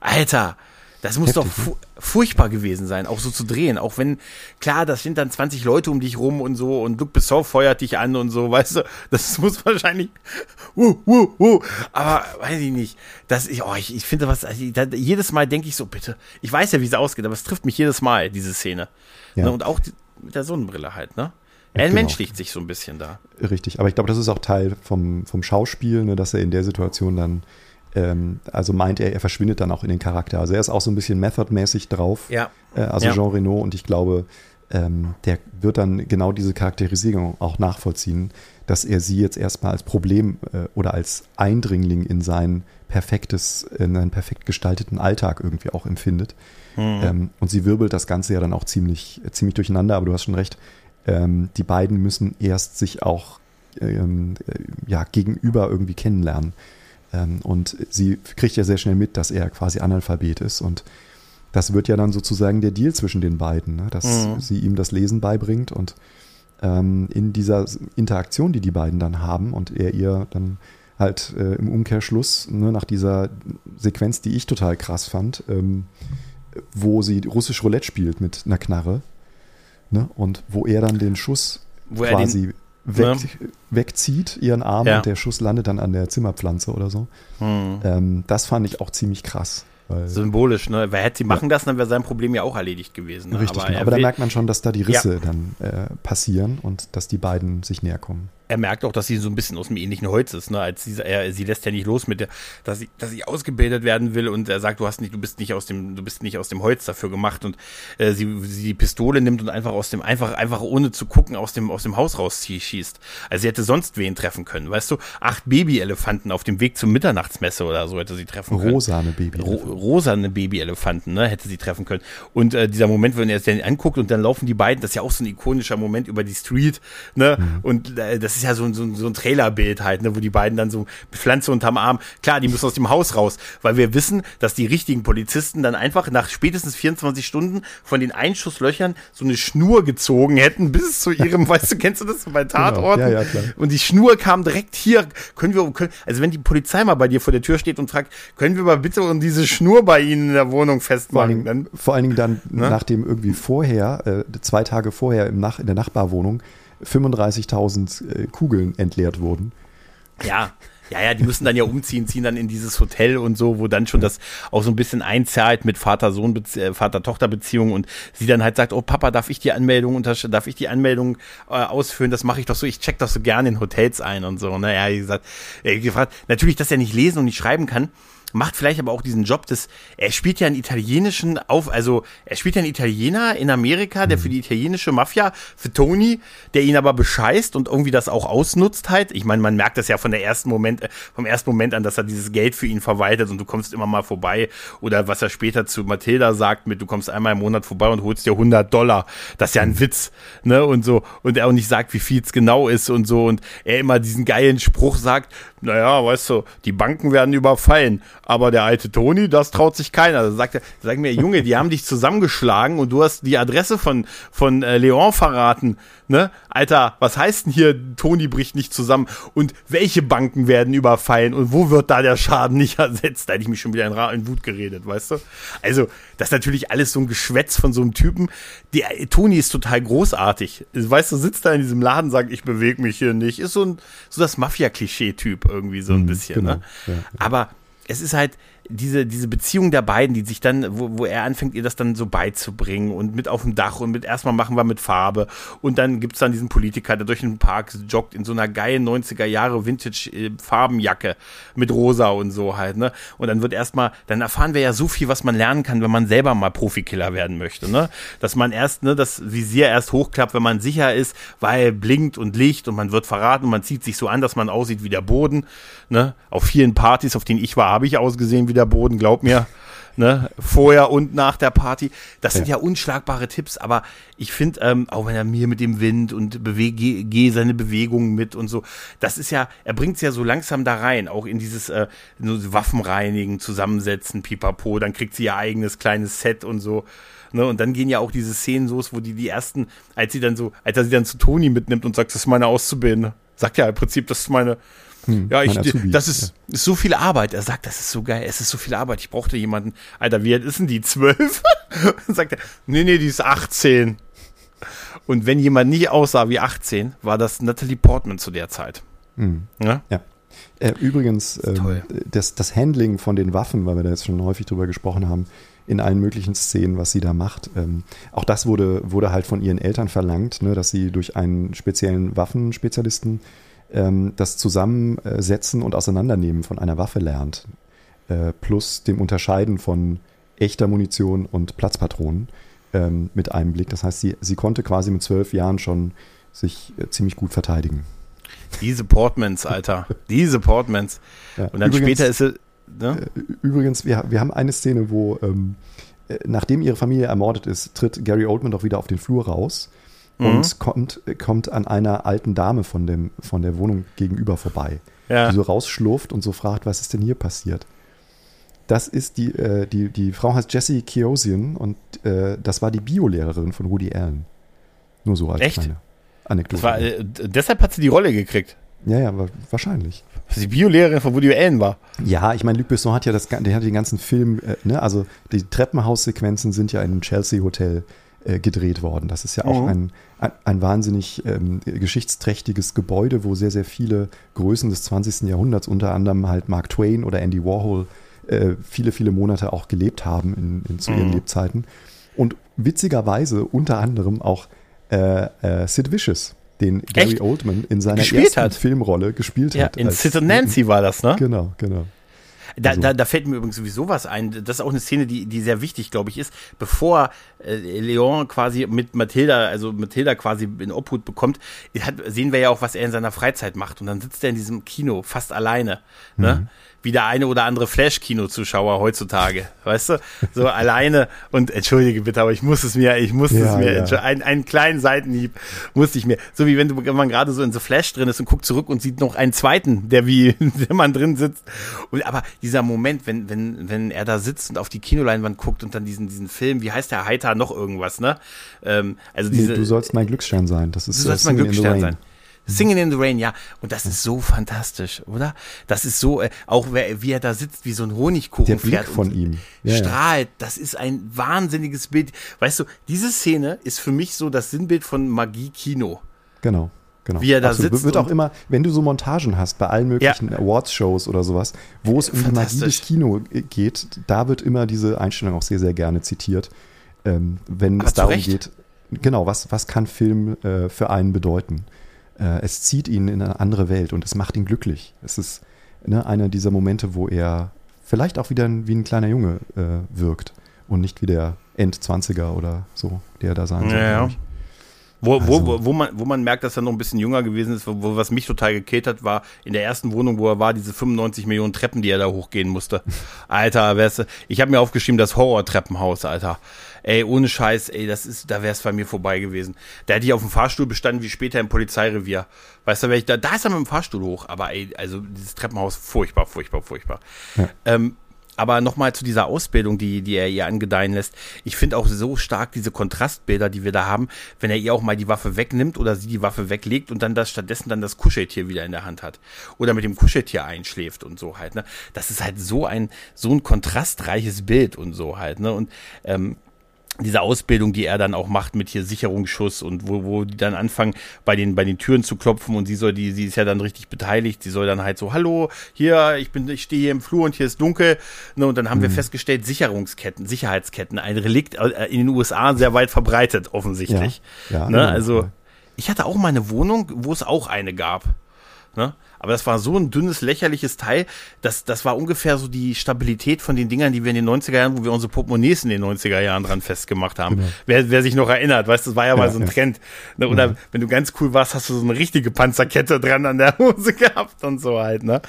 Alter, das muss Heftig, doch fu ne? furchtbar gewesen sein, auch so zu drehen. Auch wenn, klar, das sind dann 20 Leute um dich rum und so und Luc Besson feuert dich an und so, weißt du, das muss wahrscheinlich, uh, uh, uh, aber weiß ich nicht. Das, ich, oh, ich, ich finde was, also, da, jedes Mal denke ich so, bitte, ich weiß ja, wie es ausgeht, aber es trifft mich jedes Mal, diese Szene. Ja. Ne, und auch die, mit der Sonnenbrille halt, ne? Er genau. menschlicht sich so ein bisschen da. Richtig, aber ich glaube, das ist auch Teil vom, vom Schauspiel, ne, dass er in der Situation dann, ähm, also meint er, er verschwindet dann auch in den Charakter. Also er ist auch so ein bisschen methodmäßig drauf, ja. Äh, also ja. Jean Reno und ich glaube, ähm, der wird dann genau diese Charakterisierung auch nachvollziehen, dass er sie jetzt erstmal als Problem äh, oder als Eindringling in sein perfektes, in einen perfekt gestalteten Alltag irgendwie auch empfindet. Mhm. Ähm, und sie wirbelt das Ganze ja dann auch ziemlich, ziemlich durcheinander, aber du hast schon recht, ähm, die beiden müssen erst sich auch ähm, äh, ja, gegenüber irgendwie kennenlernen. Ähm, und sie kriegt ja sehr schnell mit, dass er quasi Analphabet ist. Und das wird ja dann sozusagen der Deal zwischen den beiden, ne? dass mhm. sie ihm das Lesen beibringt und ähm, in dieser Interaktion, die die beiden dann haben und er ihr dann halt äh, im Umkehrschluss, ne, nach dieser Sequenz, die ich total krass fand, ähm, wo sie russisch Roulette spielt mit einer Knarre, Ne? Und wo er dann den Schuss wo quasi den, weg, ne? wegzieht, ihren Arm, ja. und der Schuss landet dann an der Zimmerpflanze oder so. Hm. Ähm, das fand ich auch ziemlich krass. Symbolisch, ne? Wer hätte sie machen lassen, dann wäre sein Problem ja auch erledigt gewesen. Ne? Richtig, aber, genau. aber da merkt man schon, dass da die Risse ja. dann äh, passieren und dass die beiden sich näher kommen er merkt auch, dass sie so ein bisschen aus dem ähnlichen Holz ist, ne? Als sie, er, sie lässt ja nicht los mit der, dass sie, dass sie ausgebildet werden will und er sagt, du hast nicht, du bist nicht aus dem, du bist nicht aus dem Holz dafür gemacht und äh, sie, sie die Pistole nimmt und einfach aus dem, einfach, einfach ohne zu gucken aus dem, aus dem Haus raus schießt. Also sie hätte sonst wen treffen können, weißt du? Acht Babyelefanten auf dem Weg zur Mitternachtsmesse oder so hätte sie treffen können. Rosane Baby. Ro rosane Babyelefanten, ne? Hätte sie treffen können. Und äh, dieser Moment, wenn er es dann anguckt und dann laufen die beiden, das ist ja auch so ein ikonischer Moment über die Street, ne? Mhm. Und äh, das ist ja so, so, so ein Trailerbild halt, ne, wo die beiden dann so Pflanze unterm Arm, klar, die müssen aus dem Haus raus, weil wir wissen, dass die richtigen Polizisten dann einfach nach spätestens 24 Stunden von den Einschusslöchern so eine Schnur gezogen hätten bis zu ihrem, weißt du, kennst du das bei. Tatorten? Genau. Ja, ja, klar. Und die Schnur kam direkt hier, können wir, können, also wenn die Polizei mal bei dir vor der Tür steht und fragt, können wir mal bitte um diese Schnur bei Ihnen in der Wohnung festmachen? Vor allen Dingen, vor allen Dingen dann, ne? nachdem irgendwie vorher, äh, zwei Tage vorher im Nach in der Nachbarwohnung 35.000 äh, Kugeln entleert wurden. Ja, ja, ja, die müssen dann ja umziehen, ziehen dann in dieses Hotel und so, wo dann schon das auch so ein bisschen einzahlt mit Vater-Sohn, äh, Vater-Tochter-Beziehung und sie dann halt sagt, oh Papa, darf ich die Anmeldung darf ich die Anmeldung äh, ausfüllen? Das mache ich doch so, ich check doch so gerne in Hotels ein und so. Naja, wie gesagt, äh, gefragt, natürlich, dass er nicht lesen und nicht schreiben kann, macht vielleicht aber auch diesen Job des, er spielt ja einen italienischen auf, also er spielt ja einen Italiener in Amerika, der mhm. für die italienische Mafia, für Tony, der ihn aber bescheißt und irgendwie das auch ausnutzt halt. Ich meine, man merkt das ja von der ersten Moment, vom ersten Moment an, dass er dieses Geld für ihn verwaltet und du kommst immer mal vorbei oder was er später zu Mathilda sagt mit, du kommst einmal im Monat vorbei und holst dir 100 Dollar. Das ist ja ein mhm. Witz, ne, und so. Und er auch nicht sagt, wie viel es genau ist und so und er immer diesen geilen Spruch sagt, naja, weißt du, die Banken werden überfallen aber der alte Toni, das traut sich keiner. Da sagt er, sag mir, Junge, die haben dich zusammengeschlagen und du hast die Adresse von, von äh, Leon verraten. Ne? Alter, was heißt denn hier, Toni bricht nicht zusammen? Und welche Banken werden überfallen und wo wird da der Schaden nicht ersetzt? Da hätte ich mich schon wieder in, Ra in Wut geredet, weißt du? Also, das ist natürlich alles so ein Geschwätz von so einem Typen. Der Toni ist total großartig. Weißt du, sitzt da in diesem Laden, sagt, ich bewege mich hier nicht. Ist so ein, so das Mafia-Klischee-Typ irgendwie so ein mhm, bisschen, genau. ne? Ja, ja. Aber es ist halt, diese, diese Beziehung der beiden, die sich dann, wo, wo er anfängt, ihr das dann so beizubringen und mit auf dem Dach und mit erstmal machen wir mit Farbe und dann gibt's dann diesen Politiker, der durch den Park joggt in so einer geilen 90er Jahre Vintage äh, mit rosa und so halt, ne? Und dann wird erstmal, dann erfahren wir ja so viel, was man lernen kann, wenn man selber mal Profikiller werden möchte, ne? Dass man erst, ne, das Visier erst hochklappt, wenn man sicher ist, weil blinkt und Licht und man wird verraten und man zieht sich so an, dass man aussieht wie der Boden, ne? Auf vielen Partys, auf denen ich war, habe ich ausgesehen wie der Boden, glaub mir. Ne, vorher und nach der Party. Das sind ja, ja unschlagbare Tipps, aber ich finde, ähm, auch wenn er mir mit dem Wind und bewege, gehe seine Bewegungen mit und so, das ist ja, er bringt es ja so langsam da rein, auch in dieses äh, Waffen reinigen, zusammensetzen, pipapo, dann kriegt sie ihr eigenes kleines Set und so. Ne, und dann gehen ja auch diese Szenen los, wo die die ersten, als sie dann so, als er sie dann zu Toni mitnimmt und sagt, das ist meine Auszubildende, sagt ja im Prinzip, das ist meine, hm, ja, ich, das ist, ja. ist so viel Arbeit. Er sagt, das ist so geil, es ist so viel Arbeit. Ich brauchte jemanden. Alter, wie alt ist denn die? Zwölf? Dann sagt er, nee, nee, die ist 18. Und wenn jemand nicht aussah wie 18, war das Natalie Portman zu der Zeit. Hm. Ja? ja. Äh, übrigens, das, ähm, das, das, Handling von den Waffen, weil wir da jetzt schon häufig drüber gesprochen haben, in allen möglichen Szenen, was sie da macht. Ähm, auch das wurde, wurde halt von ihren Eltern verlangt, ne, dass sie durch einen speziellen Waffenspezialisten ähm, das Zusammensetzen und Auseinandernehmen von einer Waffe lernt, äh, plus dem Unterscheiden von echter Munition und Platzpatronen ähm, mit einem Blick. Das heißt, sie, sie konnte quasi mit zwölf Jahren schon sich äh, ziemlich gut verteidigen. Diese Portmans, Alter. Diese Portmans. Ja, und dann übrigens, später ist sie. Ne? Äh, übrigens, wir, wir haben eine Szene, wo, ähm, äh, nachdem ihre Familie ermordet ist, tritt Gary Oldman doch wieder auf den Flur raus mhm. und kommt, kommt an einer alten Dame von, dem, von der Wohnung gegenüber vorbei, ja. die so rausschlurft und so fragt, was ist denn hier passiert? Das ist die, äh, die, die Frau heißt Jessie Kiosian und äh, das war die Biolehrerin von Woody Allen. Nur so als Echt? kleine Anekdote. War, äh, deshalb hat sie die Rolle gekriegt. Ja, ja, wahrscheinlich. Dass sie Biolehrerin von Woody Allen war. Ja, ich meine, Luc Besson hat ja das, der hat den ganzen Film, äh, ne, also die Treppenhaussequenzen sind ja in einem Chelsea Hotel äh, gedreht worden. Das ist ja auch mhm. ein, ein, ein, wahnsinnig ähm, geschichtsträchtiges Gebäude, wo sehr, sehr viele Größen des 20. Jahrhunderts, unter anderem halt Mark Twain oder Andy Warhol, äh, viele, viele Monate auch gelebt haben in, in zu ihren mhm. Lebzeiten. Und witzigerweise unter anderem auch äh, äh, Sid Vicious, den Gary Echt? Oldman in seiner gespielt ersten hat. Filmrolle gespielt ja, hat. In Sid und Nancy war das, ne? Genau, genau. Da, also. da, da fällt mir übrigens sowieso was ein. Das ist auch eine Szene, die, die sehr wichtig, glaube ich, ist. Bevor äh, Leon quasi mit Mathilda, also Mathilda quasi in Obhut bekommt, hat, sehen wir ja auch, was er in seiner Freizeit macht. Und dann sitzt er in diesem Kino fast alleine. Ne? Wie der eine oder andere Flash-Kino-Zuschauer heutzutage, weißt du? So alleine und entschuldige bitte, aber ich muss es mir, ich muss ja, es mir, ja. ein, einen kleinen Seitenhieb musste ich mir, so wie wenn, du, wenn man gerade so in so Flash drin ist und guckt zurück und sieht noch einen zweiten, der wie, der man drin sitzt. Und, aber dieser Moment, wenn, wenn, wenn er da sitzt und auf die Kinoleinwand guckt und dann diesen, diesen Film, wie heißt der, Heiter noch irgendwas, ne? Ähm, also diese, nee, du sollst mein Glücksstern sein, das ist Du sollst mein Glücksstern sein. Singing in the Rain, ja. Und das ist so fantastisch, oder? Das ist so, äh, auch wie er da sitzt, wie so ein Honigkuchen Der Blick von ihm. Ja, strahlt. Das ist ein wahnsinniges Bild. Weißt du, diese Szene ist für mich so das Sinnbild von Magie-Kino. Genau. Genau. Wie er da Absolut. sitzt. Wird auch immer, wenn du so Montagen hast bei allen möglichen ja. Awards-Shows oder sowas, wo es um die Magie des Kino geht, da wird immer diese Einstellung auch sehr, sehr gerne zitiert. Ähm, wenn Aber es darum geht, genau, was, was kann Film äh, für einen bedeuten? Äh, es zieht ihn in eine andere Welt und es macht ihn glücklich. Es ist ne, einer dieser Momente, wo er vielleicht auch wieder wie ein kleiner Junge äh, wirkt und nicht wie der Endzwanziger oder so, der da sein soll. Ja, ja. Wo, also. wo, wo, man, wo man merkt, dass er noch ein bisschen jünger gewesen ist, wo, was mich total gekillt hat, war in der ersten Wohnung, wo er war, diese 95 Millionen Treppen, die er da hochgehen musste. Alter, wär's, ich habe mir aufgeschrieben, das Horror-Treppenhaus, Alter. Ey, ohne Scheiß, ey, das ist, da wär's bei mir vorbei gewesen. Da hätte ich auf dem Fahrstuhl bestanden, wie später im Polizeirevier. Weißt du, ich da, da ist er mit dem Fahrstuhl hoch, aber ey, also dieses Treppenhaus, furchtbar, furchtbar, furchtbar. Ja. Ähm, aber nochmal zu dieser Ausbildung, die, die er ihr angedeihen lässt. Ich finde auch so stark diese Kontrastbilder, die wir da haben, wenn er ihr auch mal die Waffe wegnimmt oder sie die Waffe weglegt und dann das stattdessen dann das Kuscheltier wieder in der Hand hat. Oder mit dem Kuscheltier einschläft und so halt, ne? Das ist halt so ein, so ein kontrastreiches Bild und so halt, ne? Und ähm, diese Ausbildung, die er dann auch macht mit hier Sicherungsschuss und wo, wo die dann anfangen, bei den, bei den Türen zu klopfen und sie soll, die, sie ist ja dann richtig beteiligt, sie soll dann halt so, hallo, hier, ich bin, ich stehe hier im Flur und hier ist dunkel. Ne, und dann haben mhm. wir festgestellt, Sicherungsketten, Sicherheitsketten, ein Relikt äh, in den USA sehr weit verbreitet, offensichtlich. Ja, ja, ne, also, ich hatte auch mal eine Wohnung, wo es auch eine gab. Ne? Aber das war so ein dünnes, lächerliches Teil, das, das war ungefähr so die Stabilität von den Dingern, die wir in den 90er Jahren, wo wir unsere Portemonnaies in den 90er Jahren dran festgemacht haben. Genau. Wer, wer sich noch erinnert, weißt du, das war ja, ja mal so ein ja. Trend. Ne? Oder ja. wenn du ganz cool warst, hast du so eine richtige Panzerkette dran an der Hose gehabt und so halt, ne?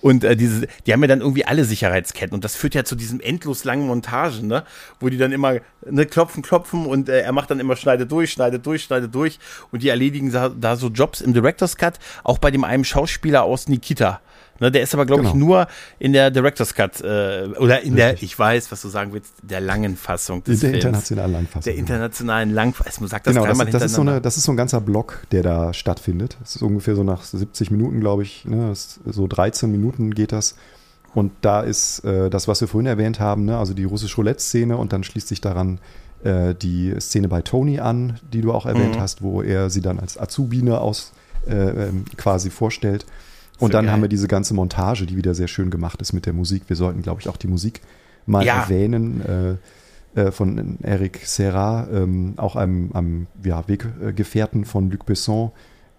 Und äh, diese, die haben ja dann irgendwie alle Sicherheitsketten und das führt ja zu diesem endlos langen Montagen, ne? Wo die dann immer ne, klopfen, klopfen und äh, er macht dann immer schneidet durch, schneidet durch, schneidet durch und die erledigen da, da so Jobs im Director's Cut, auch bei dem einen Schauspieler aus Nikita. Ne, der ist aber, glaube genau. ich, nur in der Director's Cut äh, oder in Richtig. der, ich weiß, was du sagen willst, der langen Fassung des der Films. internationalen Langfassung. Der internationalen Langfassung. Sag das genau, das, das, ist so eine, das ist so ein ganzer Block, der da stattfindet. Das ist ungefähr so nach 70 Minuten, glaube ich. Ne, so 13 Minuten geht das. Und da ist äh, das, was wir vorhin erwähnt haben, ne, also die russische Roulette-Szene und dann schließt sich daran äh, die Szene bei Tony an, die du auch erwähnt mhm. hast, wo er sie dann als Azubine aus äh, ähm, quasi vorstellt. Und dann geil. haben wir diese ganze Montage, die wieder sehr schön gemacht ist mit der Musik. Wir sollten, glaube ich, auch die Musik mal ja. erwähnen äh, äh, von Eric Serra, ähm, auch einem, einem ja, Weggefährten von Luc Besson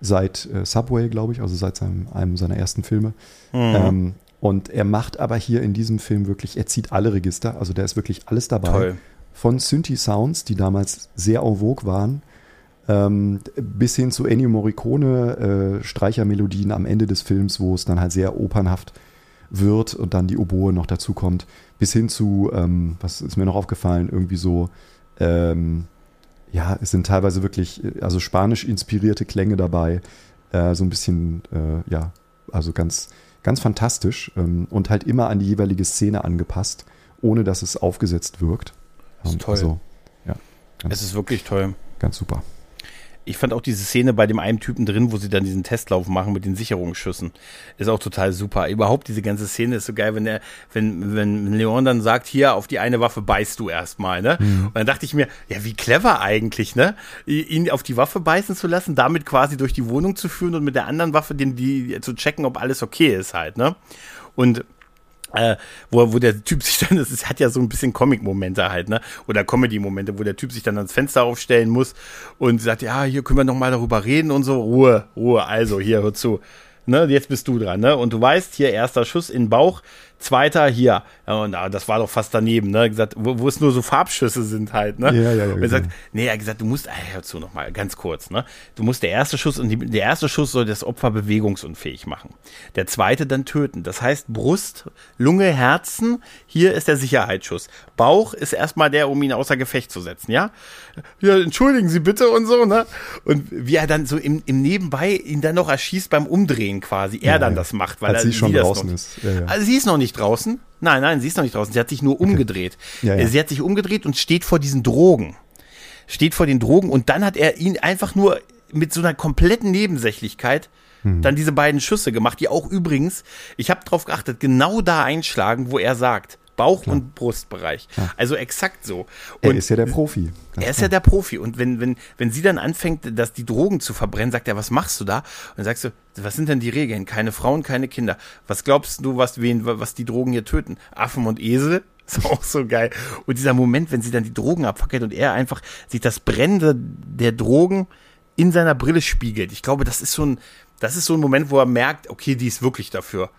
seit äh, Subway, glaube ich, also seit seinem, einem seiner ersten Filme. Mhm. Ähm, und er macht aber hier in diesem Film wirklich, er zieht alle Register, also da ist wirklich alles dabei. Toll. Von Synthi-Sounds, die damals sehr en vogue waren, ähm, bis hin zu Ennio Morricone, äh, Streichermelodien am Ende des Films, wo es dann halt sehr opernhaft wird und dann die Oboe noch dazu kommt, bis hin zu, ähm, was ist mir noch aufgefallen, irgendwie so, ähm, ja, es sind teilweise wirklich, also spanisch inspirierte Klänge dabei, äh, so ein bisschen, äh, ja, also ganz, ganz fantastisch ähm, und halt immer an die jeweilige Szene angepasst, ohne dass es aufgesetzt wirkt. Das ist toll. Also, ja, es ist wirklich toll. Ganz super ich fand auch diese Szene bei dem einen Typen drin, wo sie dann diesen Testlauf machen mit den Sicherungsschüssen, ist auch total super. Überhaupt diese ganze Szene ist so geil, wenn der, wenn, wenn Leon dann sagt, hier auf die eine Waffe beißt du erstmal, ne? Mhm. Und dann dachte ich mir, ja, wie clever eigentlich, ne? Ihn auf die Waffe beißen zu lassen, damit quasi durch die Wohnung zu führen und mit der anderen Waffe den, die zu checken, ob alles okay ist halt, ne? Und äh, wo, wo der Typ sich dann, das ist, hat ja so ein bisschen Comic-Momente halt, ne? Oder Comedy-Momente, wo der Typ sich dann ans Fenster aufstellen muss und sagt, ja, hier können wir noch mal darüber reden und so. Ruhe, Ruhe, also hier, hör zu. Ne, jetzt bist du dran, ne? Und du weißt, hier erster Schuss in den Bauch, Zweiter hier. Ja, und das war doch fast daneben, ne? Gesagt, wo, wo es nur so Farbschüsse sind halt, ne? Ja, ja, ja. Und er sagt, nee, er hat gesagt, du musst, hör zu nochmal, ganz kurz, ne? Du musst der erste Schuss und die, der erste Schuss soll das Opfer bewegungsunfähig machen. Der zweite dann töten. Das heißt, Brust, Lunge, Herzen, hier ist der Sicherheitsschuss. Bauch ist erstmal der, um ihn außer Gefecht zu setzen, ja? Ja, entschuldigen Sie bitte und so, ne? Und wie er dann so im, im Nebenbei ihn dann noch erschießt beim Umdrehen quasi, er ja, dann das macht, weil Als er sie schon draußen ist. Ja, ja. Also sie ist noch nicht draußen. Nein, nein, sie ist noch nicht draußen. Sie hat sich nur okay. umgedreht. Ja, ja. Sie hat sich umgedreht und steht vor diesen Drogen. Steht vor den Drogen und dann hat er ihn einfach nur mit so einer kompletten Nebensächlichkeit hm. dann diese beiden Schüsse gemacht, die auch übrigens, ich habe darauf geachtet, genau da einschlagen, wo er sagt. Bauch- klar. und Brustbereich. Klar. Also exakt so. Und er ist ja der Profi. Er ist ja der Profi. Und wenn, wenn, wenn sie dann anfängt, dass die Drogen zu verbrennen, sagt er, was machst du da? Und dann sagst du, was sind denn die Regeln? Keine Frauen, keine Kinder. Was glaubst du, was, wen, was die Drogen hier töten? Affen und Esel? Ist auch so geil. Und dieser Moment, wenn sie dann die Drogen abfackelt und er einfach sich das Brennende der Drogen in seiner Brille spiegelt. Ich glaube, das ist so ein, das ist so ein Moment, wo er merkt, okay, die ist wirklich dafür.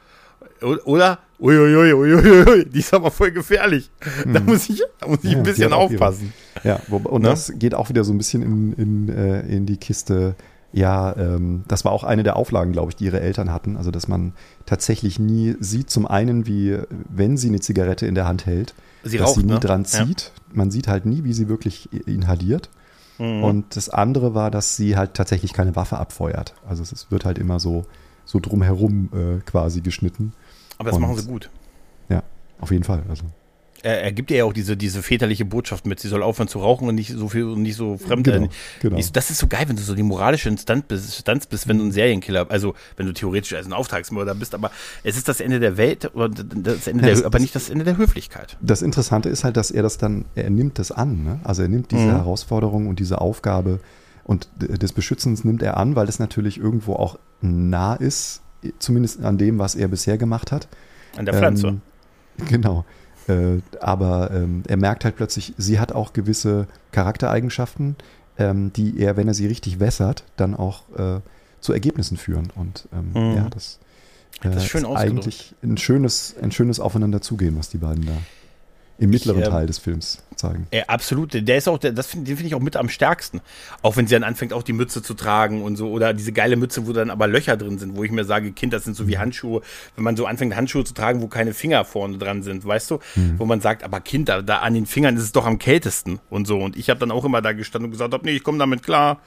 Oder? Uiuiui, uiuiui, die ist aber voll gefährlich. Hm. Da muss ich, da muss ich ja, ein bisschen aufpassen. Ihre, ja, und ne? das geht auch wieder so ein bisschen in, in, äh, in die Kiste. Ja, ähm, das war auch eine der Auflagen, glaube ich, die ihre Eltern hatten. Also, dass man tatsächlich nie sieht, zum einen, wie, wenn sie eine Zigarette in der Hand hält, sie dass raucht, sie nie ne? dran zieht. Ja. Man sieht halt nie, wie sie wirklich inhaliert. Mhm. Und das andere war, dass sie halt tatsächlich keine Waffe abfeuert. Also, es wird halt immer so, so drumherum äh, quasi geschnitten. Aber das Und, machen sie gut. Ja, auf jeden Fall. Also. er, gibt ihr ja auch diese, diese väterliche Botschaft mit, sie soll aufhören zu rauchen und nicht so viel und nicht so fremd. Genau, genau. Das ist so geil, wenn du so die moralische Instanz bist, Instanz bist, wenn du ein Serienkiller, also wenn du theoretisch als ein Auftragsmörder bist, aber es ist das Ende der Welt oder das Ende Ja, der, das- aber nicht das Ende der Höflichkeit. Das Interessante ist halt, dass er das dann, er nimmt das an. Ne? Also er nimmt diese Mhm. Herausforderung und diese Aufgabe und des Beschützens nimmt er an, weil es natürlich irgendwo auch nah ist, zumindest an dem, was er bisher gemacht hat. An der Pflanze. Ähm, genau. Äh, aber ähm, er merkt halt plötzlich, sie hat auch gewisse Charaktereigenschaften, ähm, die er, wenn er sie richtig wässert, dann auch äh, zu Ergebnissen führen. Und ähm, Mhm. ja, das, äh, Das ist schön ausgedrückt. eigentlich ein schönes, ein schönes Aufeinanderzugehen, was die beiden da im mittleren ähm, Teil des Films zeigen. Ja, absolut. Der ist auch, der, das find, den finde ich auch mit am stärksten. Auch wenn sie dann anfängt, auch die Mütze zu tragen und so. Oder diese geile Mütze, wo dann aber Löcher drin sind, wo ich mir sage, Kind, das sind so wie Handschuhe. Wenn man so anfängt, Handschuhe zu tragen, wo keine Finger vorne dran sind, weißt du? Wo man sagt, aber Kind, da, da an den Fingern ist es doch am kältesten und so. Und ich habe dann auch immer da gestanden und gesagt, hab, nee, ich komme damit klar.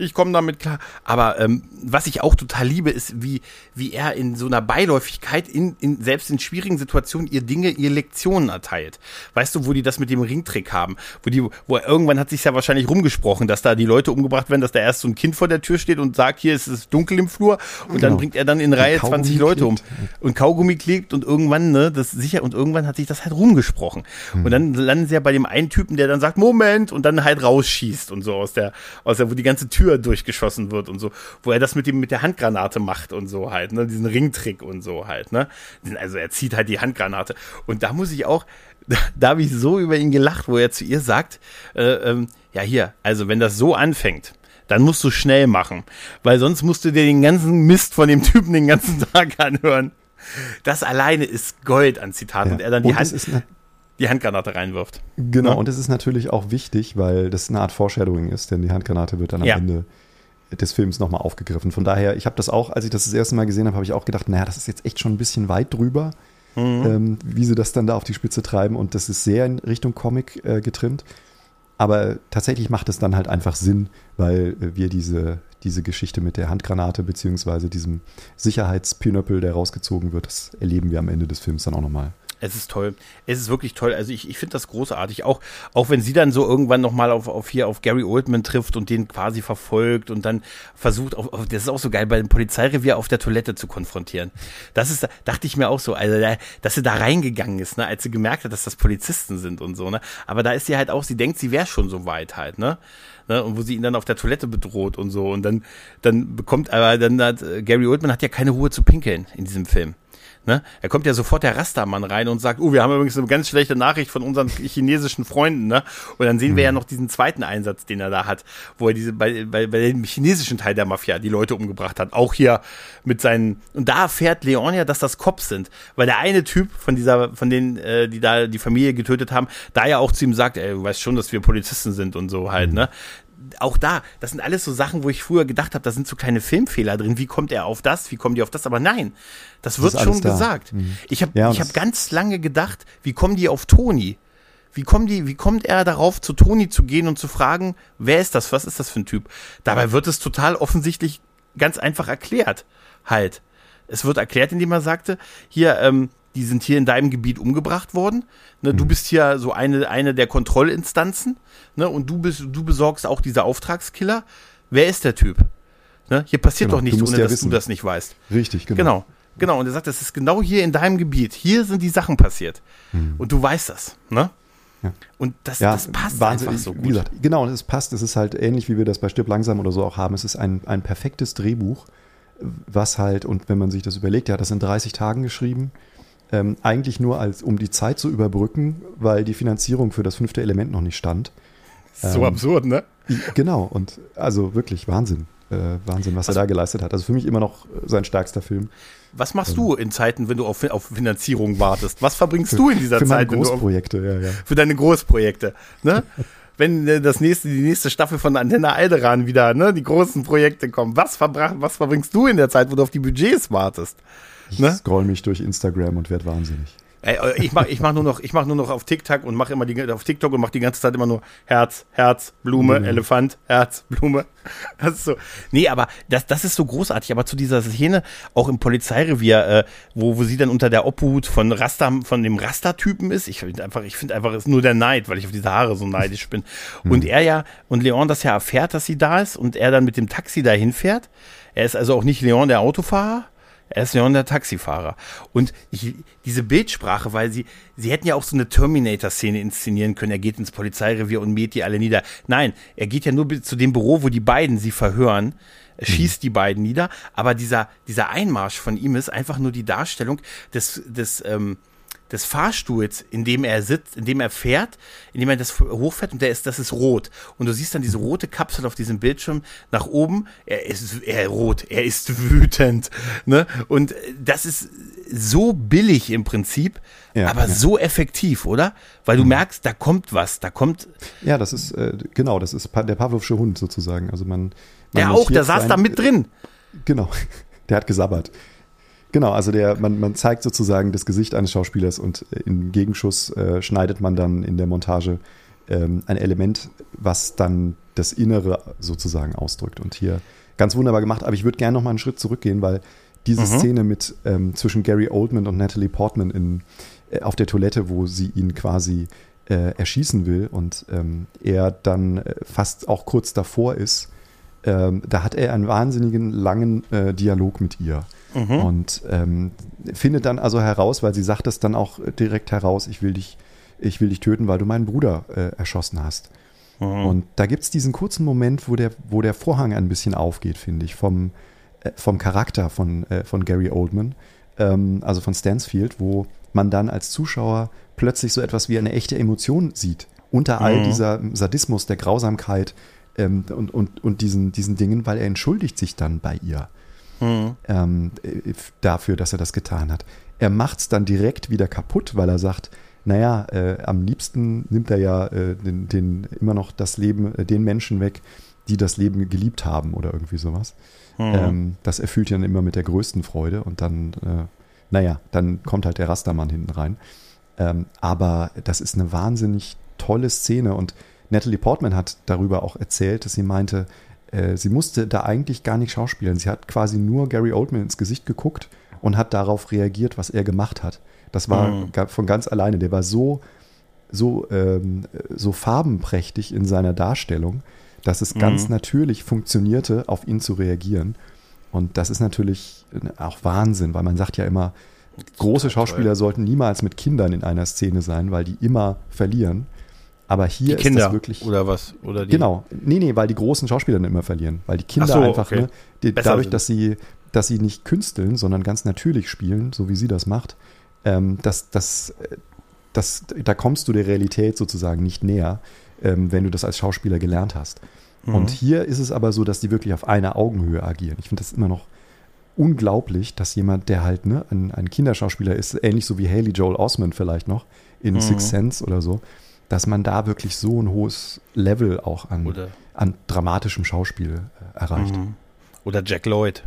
Ich komme damit klar. Aber ähm, was ich auch total liebe, ist, wie, wie er in so einer Beiläufigkeit, in, in, selbst in schwierigen Situationen, ihr Dinge, ihr Lektionen erteilt. Weißt du, wo die das mit dem Ringtrick haben? Wo die, wo er, irgendwann hat sich ja wahrscheinlich rumgesprochen, dass da die Leute umgebracht werden, dass da erst so ein Kind vor der Tür steht und sagt, hier ist es dunkel im Flur. Und dann Genau. bringt er dann in Reihe Kaugummi 20 Leute um. Und Kaugummi klebt und irgendwann, ne, das sicher, und irgendwann hat sich das halt rumgesprochen. Und dann landen sie ja bei dem einen Typen, der dann sagt, Moment, und dann halt rausschießt und so aus der, aus der, wo die ganze Tür durchgeschossen wird und so, wo er das mit dem, mit der Handgranate macht und so halt, ne, diesen Ringtrick und so halt, ne. Also er zieht halt die Handgranate. Und da muss ich auch, da, habe ich so über ihn gelacht, wo er zu ihr sagt, äh, ähm, ja hier, also wenn das so anfängt, dann musst du schnell machen, weil sonst musst du dir den ganzen Mist von dem Typen den ganzen Tag anhören. Das alleine ist Gold an Zitaten. Und er dann die, Und Hand, die Handgranate reinwirft. Genau, Ne? und es ist natürlich auch wichtig, weil das eine Art Foreshadowing ist, denn die Handgranate wird dann am Ja. Ende des Films nochmal aufgegriffen. Von daher, ich habe das auch, als ich das das erste Mal gesehen habe, habe ich auch gedacht, naja, das ist jetzt echt schon ein bisschen weit drüber, Mhm. ähm, wie sie das dann da auf die Spitze treiben. Und das ist sehr in Richtung Comic äh, getrimmt. Aber tatsächlich macht es dann halt einfach Sinn, weil äh, wir diese, diese Geschichte mit der Handgranate beziehungsweise diesem Sicherheitspinöppel, der rausgezogen wird, das erleben wir am Ende des Films dann auch nochmal. Es ist toll. Es ist wirklich toll. Also ich, ich finde das großartig. Auch, auch wenn sie dann so irgendwann nochmal auf, auf hier auf Gary Oldman trifft und den quasi verfolgt und dann versucht, auf, auf, das ist auch so geil, bei dem Polizeirevier auf der Toilette zu konfrontieren. Das ist, dachte ich mir auch so, also da, dass sie da reingegangen ist, ne, als sie gemerkt hat, dass das Polizisten sind und so, ne. Aber da ist sie halt auch, sie denkt, sie wäre schon so weit halt, ne. Ne, und wo sie ihn dann auf der Toilette bedroht und so. Und dann, dann bekommt, aber dann hat, äh, Gary Oldman hat ja keine Ruhe zu pinkeln in diesem Film. Ne? Er kommt ja sofort der Rastermann rein und sagt, oh, wir haben übrigens eine ganz schlechte Nachricht von unseren chinesischen Freunden, ne? Und dann sehen wir ja noch diesen zweiten Einsatz, den er da hat, wo er diese bei, bei, bei dem chinesischen Teil der Mafia die Leute umgebracht hat. Auch hier mit seinen und da erfährt Leon ja, dass das Cops sind, weil der eine Typ von dieser, von denen, äh, die da die Familie getötet haben, da ja auch zu ihm sagt, ey, du weißt schon, dass wir Polizisten sind und so halt, ne? Auch da, das sind alles so Sachen, wo ich früher gedacht habe, da sind so kleine Filmfehler drin. Wie kommt er auf das? Wie kommen die auf das? Aber nein, das wird alles schon da. gesagt. Mhm. Ich habe Ja, ich hab das- ganz lange gedacht, wie kommen die auf Toni? Wie kommen die, wie kommt er darauf, zu Toni zu gehen und zu fragen, wer ist das? Was ist das für ein Typ? Dabei wird es total offensichtlich ganz einfach erklärt. Halt. Es wird erklärt, indem er sagte, hier, ähm, die sind hier in deinem Gebiet umgebracht worden. Ne, Mhm. Du bist hier so eine, eine der Kontrollinstanzen. Ne, und du bist, du besorgst auch diese Auftragskiller. Wer ist der Typ? Ne, hier passiert Genau, doch nichts, ohne ja dass wissen. du das nicht weißt. Richtig, genau. Genau. Genau. Und er sagt, das ist genau hier in deinem Gebiet. Hier sind die Sachen passiert. Und du weißt das. Ne? Ja. Und das, Ja, das passt wahnsinnig, einfach so gut. Wie gesagt, genau, und es passt. Es ist halt ähnlich, wie wir das bei Stirb langsam oder so auch haben. Es ist ein, ein perfektes Drehbuch, was halt, und wenn man sich das überlegt, ja, das in 30 Tagen geschrieben, ähm, eigentlich nur als, um die Zeit zu überbrücken, weil die Finanzierung für das fünfte Element noch nicht stand. so ähm, absurd, ne? Genau, und also wirklich Wahnsinn. Äh, Wahnsinn, was, er da geleistet hat. Also für mich immer noch sein stärkster Film. Was machst du in Zeiten, wenn du auf, auf Finanzierung wartest? Was verbringst du in dieser für Zeit, du auf, Großprojekte, ja, ja. für deine Großprojekte? Ne? wenn äh, das nächste, die nächste Staffel von Antenne Alderan wieder, ne, die großen Projekte kommen, was, verbrach, was verbringst du in der Zeit, wo du auf die Budgets wartest? Ich Ne? scroll mich durch Instagram und werde wahnsinnig. Ich mache ich mach nur noch, ich mach nur noch auf TikTok und mache immer die auf TikTok und mache die ganze Zeit immer nur Herz, Herz, Blume, mhm. Elefant, Herz, Blume. Das ist so. Nee, aber das, das ist so großartig. Aber zu dieser Szene auch im Polizeirevier, äh, wo, wo sie dann unter der Obhut von Rasta, von dem Rasta-Typen ist. Ich finde einfach, ich finde einfach, es ist nur der Neid, weil ich auf diese Haare so neidisch bin. Mhm. Und er ja und Leon das ja erfährt, dass sie da ist und er dann mit dem Taxi dahin fährt. Er ist also auch nicht Leon der Autofahrer, er ist Leon der Taxifahrer. Und ich, diese Bildsprache, weil sie, sie hätten ja auch so eine Terminator-Szene inszenieren können. Er geht ins Polizeirevier und mäht die alle nieder. Nein, er geht ja nur zu dem Büro, wo die beiden sie verhören, schießt die beiden nieder. Aber dieser, dieser Einmarsch von ihm ist einfach nur die Darstellung des, des, ähm, des Fahrstuhls, in dem er sitzt, in dem er fährt, in dem er das hochfährt und der ist, das ist rot. Und du siehst dann diese rote Kapsel auf diesem Bildschirm nach oben. Er ist, er rot, er ist wütend, ne? Und das ist so billig im Prinzip, ja, aber ja. so effektiv, oder? Weil du mhm. merkst, da kommt was, da kommt. Ja, das ist, äh, genau, das ist der Pavlovsche Hund sozusagen. Also man. man der auch, der saß da mit drin. Genau. Der hat gesabbert. Genau, also der, man, man zeigt sozusagen das Gesicht eines Schauspielers und äh, im Gegenschuss äh, schneidet man dann in der Montage ähm, ein Element, was dann das Innere sozusagen ausdrückt. Und hier ganz wunderbar gemacht, aber ich würde gerne noch mal einen Schritt zurückgehen, weil diese mhm. Szene mit ähm, zwischen Gary Oldman und Natalie Portman in, äh, auf der Toilette, wo sie ihn quasi äh, erschießen will und ähm, er dann äh, fast auch kurz davor ist, ähm, da hat er einen wahnsinnigen langen äh, Dialog mit ihr. Mhm. Und ähm, findet dann also heraus, weil sie sagt es dann auch direkt heraus, ich will dich, ich will dich töten, weil du meinen Bruder äh, erschossen hast. Mhm. Und da gibt es diesen kurzen Moment, wo der, wo der Vorhang ein bisschen aufgeht, finde ich, vom, äh, vom Charakter von, äh, von Gary Oldman, ähm, also von Stansfield, wo man dann als Zuschauer plötzlich so etwas wie eine echte Emotion sieht. Unter all mhm. dieser Sadismus, der Grausamkeit ähm, und, und, und diesen, diesen Dingen, weil er entschuldigt sich dann bei ihr mhm. ähm, dafür, dass er das getan hat. Er macht es dann direkt wieder kaputt, weil er sagt, naja, äh, am liebsten nimmt er ja äh, den, den, immer noch das Leben, äh, den Menschen weg, die das Leben geliebt haben oder irgendwie sowas. Mhm. Ähm, das erfüllt ihn dann immer mit der größten Freude und dann, äh, naja, dann kommt halt der Rastermann hinten rein. Ähm, aber das ist eine wahnsinnig tolle Szene und Natalie Portman hat darüber auch erzählt, dass sie meinte, äh, sie musste da eigentlich gar nicht schauspielen. Sie hat quasi nur Gary Oldman ins Gesicht geguckt und hat darauf reagiert, was er gemacht hat. Das war mhm. von ganz alleine. Der war so, so, ähm, so farbenprächtig in seiner Darstellung, dass es mhm. ganz natürlich funktionierte, auf ihn zu reagieren. Und das ist natürlich auch Wahnsinn, weil man sagt ja immer, große Schauspieler sollten niemals mit Kindern in einer Szene sein, weil die immer verlieren. Aber hier die Kinder, ist das wirklich. Oder was? Oder die? Genau. Nee, nee, weil die großen Schauspieler dann immer verlieren. Weil die Kinder so, einfach, okay. ne, die, dadurch, dass sie, dass sie nicht künsteln, sondern ganz natürlich spielen, so wie sie das macht, ähm, das, das, das, da kommst du der Realität sozusagen nicht näher, ähm, wenn du das als Schauspieler gelernt hast. Mhm. Und hier ist es aber so, dass die wirklich auf einer Augenhöhe agieren. Ich finde das immer noch unglaublich, dass jemand, der halt ne, ein, ein Kinderschauspieler ist, ähnlich so wie Haley Joel Osment vielleicht noch in mhm. Six Sense oder so, dass man da wirklich so ein hohes Level auch an, an dramatischem Schauspiel äh, erreicht. Mhm. Oder Jack Lloyd.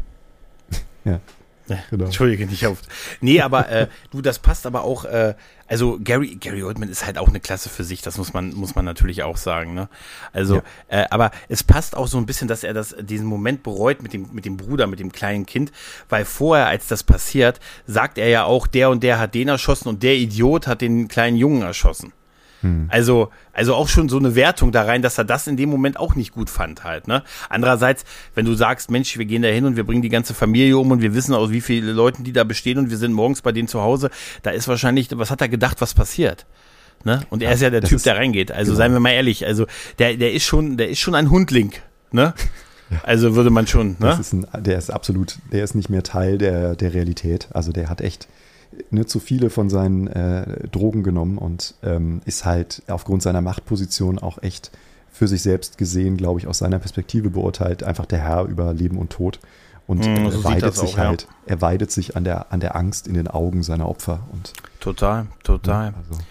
ja. Ja, genau. Entschuldige nicht auf. Nee, aber äh, du, das passt aber auch, äh, also Gary, Gary Oldman ist halt auch eine Klasse für sich, das muss man, muss man natürlich auch sagen, ne? Also, ja. äh, aber es passt auch so ein bisschen, dass er das, diesen Moment bereut mit dem, mit dem Bruder, mit dem kleinen Kind, weil vorher, als das passiert, sagt er ja auch, der und der hat den erschossen und der Idiot hat den kleinen Jungen erschossen. Hm. Also, also auch schon so eine Wertung da rein, dass er das in dem Moment auch nicht gut fand halt, ne? Andererseits, wenn du sagst, Mensch, wir gehen da hin und wir bringen die ganze Familie um und wir wissen aus wie viele Leuten die da bestehen und wir sind morgens bei denen zu Hause, da ist wahrscheinlich, was hat er gedacht, was passiert? Ne? Und er ist ja der Typ, ist, der reingeht. Also genau. seien wir mal ehrlich, also der, der ist schon, der ist schon ein Hundling, ne? Ja. Also würde man schon, ne? Ist ein, der ist absolut, der ist nicht mehr Teil der, der Realität. Also der hat echt, ne, zu viele von seinen äh, Drogen genommen und ähm, ist halt aufgrund seiner Machtposition auch echt für sich selbst gesehen, glaube ich, aus seiner Perspektive beurteilt, einfach der Herr über Leben und Tod. Und mm, so er weidet sich auch, halt, ja. er weidet sich an der, an der Angst in den Augen seiner Opfer. Und, total, total. Ja, also.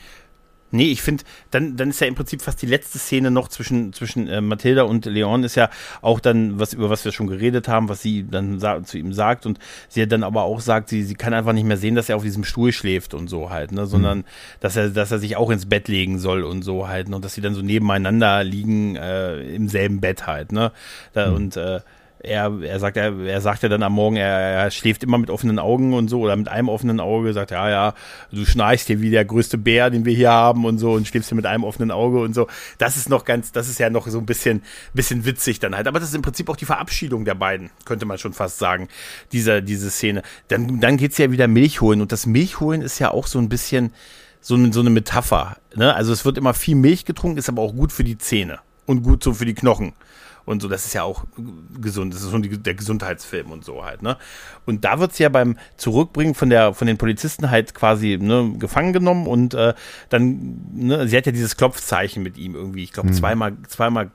Nee, ich finde, dann, dann ist ja im Prinzip fast die letzte Szene noch zwischen, zwischen äh, Mathilda und Leon ist ja auch dann, was, über was wir schon geredet haben, was sie dann zu ihm sagt und sie ja dann aber auch sagt, sie, sie kann einfach nicht mehr sehen, dass er auf diesem Stuhl schläft und so halt, ne, sondern mhm. dass er, dass er sich auch ins Bett legen soll und so halt, ne, und dass sie dann so nebeneinander liegen, äh, im selben Bett halt, ne, da, mhm. und, äh, er, er sagt, er, er sagt ja dann am Morgen, er, er schläft immer mit offenen Augen und so oder mit einem offenen Auge, sagt, ja, ja, du schnarchst hier wie der größte Bär, den wir hier haben und so und schläfst hier mit einem offenen Auge und so. Das ist noch ganz, das ist ja noch so ein bisschen, bisschen witzig dann halt. Aber das ist im Prinzip auch die Verabschiedung der beiden, könnte man schon fast sagen, diese, diese Szene. Dann, dann geht's ja wieder Milch holen und das Milchholen ist ja auch so ein bisschen so, so eine Metapher. Ne? Also es wird immer viel Milch getrunken, ist aber auch gut für die Zähne und gut so für die Knochen und so. Das ist ja auch gesund. Das ist schon die, der Gesundheitsfilm und so halt, ne? Und da wird's ja beim Zurückbringen von der, von den Polizisten halt quasi, ne, gefangen genommen und äh, dann, ne, sie hat ja dieses Klopfzeichen mit ihm irgendwie, ich glaube, mhm. zweimal, zweimal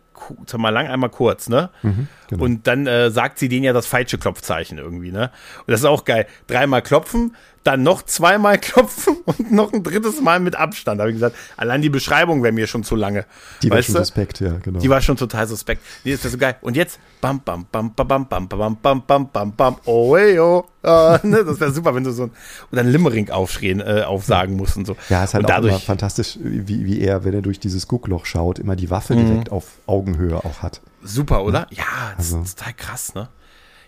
zweimal lang, einmal kurz, ne? Mhm, genau. Und dann äh, sagt sie denen ja das falsche Klopfzeichen irgendwie, ne? Und das ist auch geil. Dreimal klopfen, dann noch zweimal klopfen und noch ein drittes Mal mit Abstand. Da habe ich gesagt, allein die Beschreibung wäre mir schon zu lange. Die war schon du? suspekt, ja, genau. Die war schon total suspekt. Die ist so geil. Und jetzt, bam, bam, bam, bam, bam, bam, bam, bam, bam, bam, bam, oh, hey, oh. Uh, ne, das wäre super, wenn du so ein, und dann Limmerink aufschrien, äh, aufsagen musst und so. Ja, ist halt und auch dadurch, fantastisch, wie, wie er, wenn er durch dieses Guckloch schaut, immer die Waffe mhm. direkt auf Augenhöhe auch hat. Super, oder? Ja, das also. ist total krass, ne?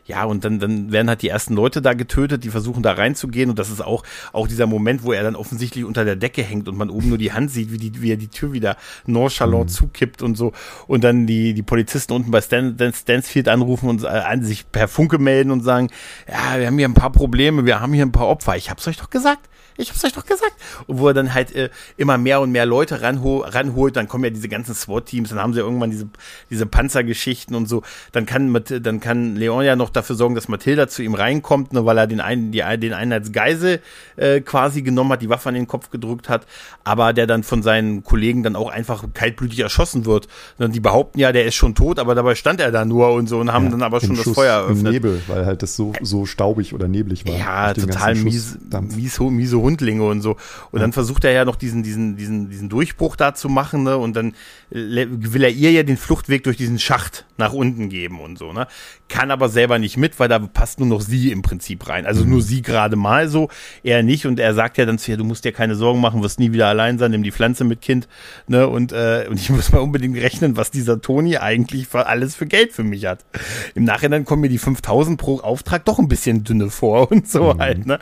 Ja, und dann, dann werden halt die ersten Leute da getötet, die versuchen da reinzugehen. Und das ist auch, auch dieser Moment, wo er dann offensichtlich unter der Decke hängt und man oben nur die Hand sieht, wie, die, wie er die Tür wieder nonchalant mhm. zukippt und so. Und dann die, die Polizisten unten bei Stan, Stansfield anrufen und äh, sich per Funke melden und sagen, ja, wir haben hier ein paar Probleme, wir haben hier ein paar Opfer. Ich hab's euch doch gesagt ich hab's euch doch gesagt. Und wo er dann halt äh, immer mehr und mehr Leute ranho ranholt, dann kommen ja diese ganzen SWAT-Teams, dann haben sie irgendwann diese, diese Panzergeschichten und so. Dann kann, dann kann Leon ja noch dafür sorgen, dass Mathilda zu ihm reinkommt, ne, weil er den einen, die, den einen als Geisel äh, quasi genommen hat, die Waffe an den Kopf gedrückt hat, aber der dann von seinen Kollegen dann auch einfach kaltblütig erschossen wird. Und die behaupten ja, der ist schon tot, aber dabei stand er da nur und so und haben ja, dann aber schon das Feuer eröffnet. Im Nebel, weil halt das so, so staubig oder neblig war. Ja, total mies, mies, mies, Hundlinge und so. Und dann versucht er ja noch diesen, diesen, diesen, diesen Durchbruch da zu machen, ne? Und dann will er ihr ja den Fluchtweg durch diesen Schacht nach unten geben und so, ne? Kann aber selber nicht mit, weil da passt nur noch sie im Prinzip rein. Also nur sie gerade mal so, er nicht. Und er sagt ja dann zu ihr, du musst dir keine Sorgen machen, wirst nie wieder allein sein, nimm die Pflanze mit Kind, ne? Und, äh, und ich muss mal unbedingt rechnen, was dieser Toni eigentlich für alles für Geld für mich hat. Im Nachhinein kommen mir die 5000 pro Auftrag doch ein bisschen dünne vor und so mhm. halt, ne?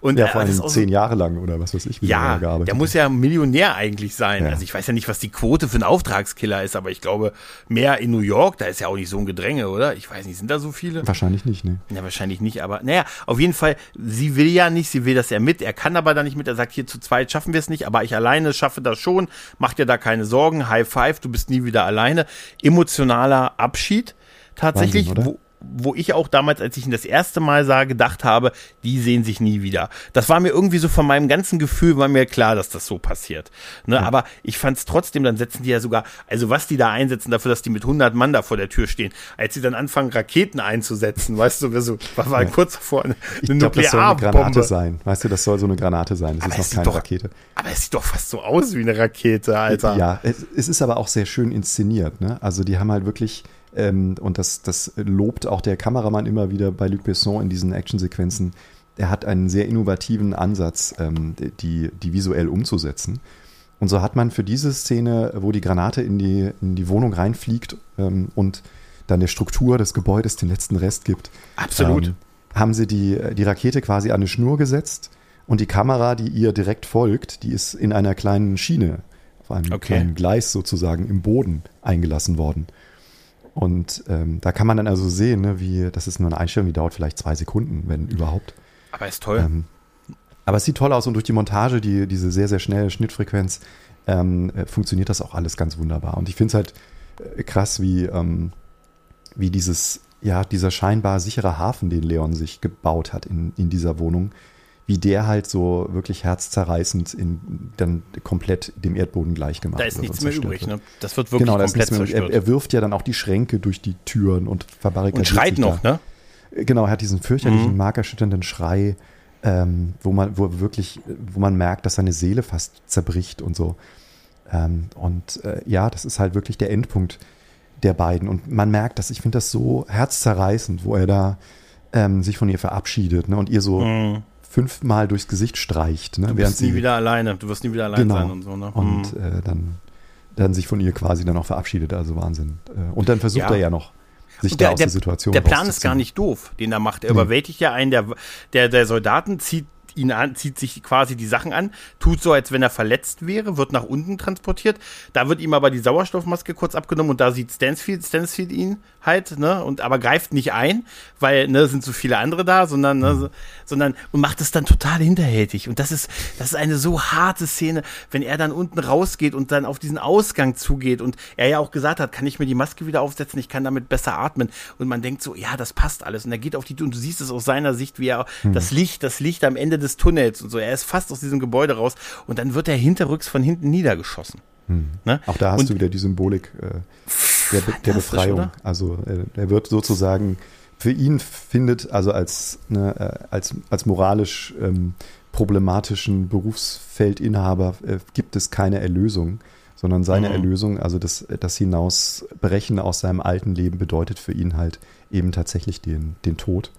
Und ja, vor allem zehn so, Jahre lang oder was weiß ich. Wie ja, der muss ja Millionär eigentlich sein. Ja. Also ich weiß ja nicht, was die Quote für einen Auftragskiller ist, aber ich glaube, mehr in New York, da ist ja auch nicht so ein Gedränge, oder? Ich weiß nicht, sind da so viele? Wahrscheinlich nicht, ne? Ja, wahrscheinlich nicht, aber naja, auf jeden Fall, sie will ja nicht, sie will, dass er mit, er kann aber da nicht mit, er sagt, hier zu zweit schaffen wir es nicht, aber ich alleine schaffe das schon, mach dir da keine Sorgen, High Five, du bist nie wieder alleine. Emotionaler Abschied tatsächlich, Wahnsinn, wo wo ich auch damals, als ich ihn das erste Mal sah, gedacht habe, die sehen sich nie wieder. Das war mir irgendwie so von meinem ganzen Gefühl, war mir klar, dass das so passiert. Ne? Ja. Aber ich fand es trotzdem, dann setzen die ja sogar, also was die da einsetzen dafür, dass die mit 100 Mann da vor der Tür stehen, als sie dann anfangen, Raketen einzusetzen, weißt du, so, war, war ja. kurz davor eine, eine glaub, das soll eine Granate sein. Weißt du, das soll so eine Granate sein. Das aber ist noch keine doch, Rakete. Aber es sieht doch fast so aus wie eine Rakete, Alter. Ja, es, es ist aber auch sehr schön inszeniert. Ne? Also die haben halt wirklich ähm, und das, das lobt auch der Kameramann immer wieder bei Luc Besson in diesen Actionsequenzen. Er hat einen sehr innovativen Ansatz, ähm, die, die visuell umzusetzen. Und so hat man für diese Szene, wo die Granate in die, in die Wohnung reinfliegt ähm, und dann der Struktur des Gebäudes den letzten Rest gibt. Absolut. Ähm, haben sie die, die Rakete quasi an eine Schnur gesetzt und die Kamera, die ihr direkt folgt, die ist in einer kleinen Schiene, auf einem okay. kleinen Gleis sozusagen im Boden eingelassen worden. Und ähm, da kann man dann also sehen, ne, wie, das ist nur eine Einstellung, die dauert vielleicht zwei Sekunden, wenn überhaupt. Aber ist toll. Ähm, aber es sieht toll aus und durch die Montage, die, diese sehr, sehr schnelle Schnittfrequenz, ähm, äh, funktioniert das auch alles ganz wunderbar. Und ich finde es halt äh, krass, wie, ähm, wie dieses, ja, dieser scheinbar sichere Hafen, den Leon sich gebaut hat in, in dieser Wohnung, wie der halt so wirklich herzzerreißend in, dann komplett dem Erdboden gleich gemacht wird. Da ist nichts mehr übrig, ne? Das wird wirklich genau, komplett mehr, er, er, wirft ja dann auch die Schränke durch die Türen und verbarrikadiert Und schreit noch, da. ne? Genau, er hat diesen fürchterlichen, mhm. markerschütternden Schrei, ähm, wo man, wo wirklich, wo man merkt, dass seine Seele fast zerbricht und so. Ähm, und äh, ja, das ist halt wirklich der Endpunkt der beiden. Und man merkt das, ich finde das so herzzerreißend, wo er da ähm, sich von ihr verabschiedet ne, und ihr so Mhm. Fünfmal durchs Gesicht streicht. Ne, Du während bist nie sie, wieder alleine. Du wirst nie wieder allein genau, sein und so, ne? und Mhm. äh, dann, dann sich von ihr quasi dann auch verabschiedet. Also Wahnsinn. Äh, und dann versucht Ja. er ja noch, sich Und da der, aus der, der Situation der Plan ist gar nicht doof, den er macht. Er Nee. überwältigt ja einen der, der, der Soldaten, zieht ihn an, zieht sich quasi die Sachen an, tut so, als wenn er verletzt wäre, wird nach unten transportiert. Da wird ihm aber die Sauerstoffmaske kurz abgenommen und da sieht Stansfield, Stansfield ihn halt, ne, und aber greift nicht ein, weil, ne, sind so viele andere da, sondern, ne, so, sondern, und macht es dann total hinterhältig. Und das ist, das ist eine so harte Szene, wenn er dann unten rausgeht und dann auf diesen Ausgang zugeht und er ja auch gesagt hat, kann ich mir die Maske wieder aufsetzen, ich kann damit besser atmen. Und man denkt so, ja, das passt alles. Und er geht auf die Tür und du siehst es aus seiner Sicht, wie er das Licht, das Licht am Ende des Tunnels und so. Er ist fast aus diesem Gebäude raus und dann wird er hinterrücks von hinten niedergeschossen. Ne? Auch da hast Und- du wieder die Symbolik äh, der, der Befreiung. oder? Also äh, er wird sozusagen für ihn findet, also als, ne, äh, als, als moralisch ähm, problematischen Berufsfeldinhaber äh, gibt es keine Erlösung, sondern seine Mhm. Erlösung, also das, das Hinausbrechen aus seinem alten Leben bedeutet für ihn halt eben tatsächlich den, den Tod.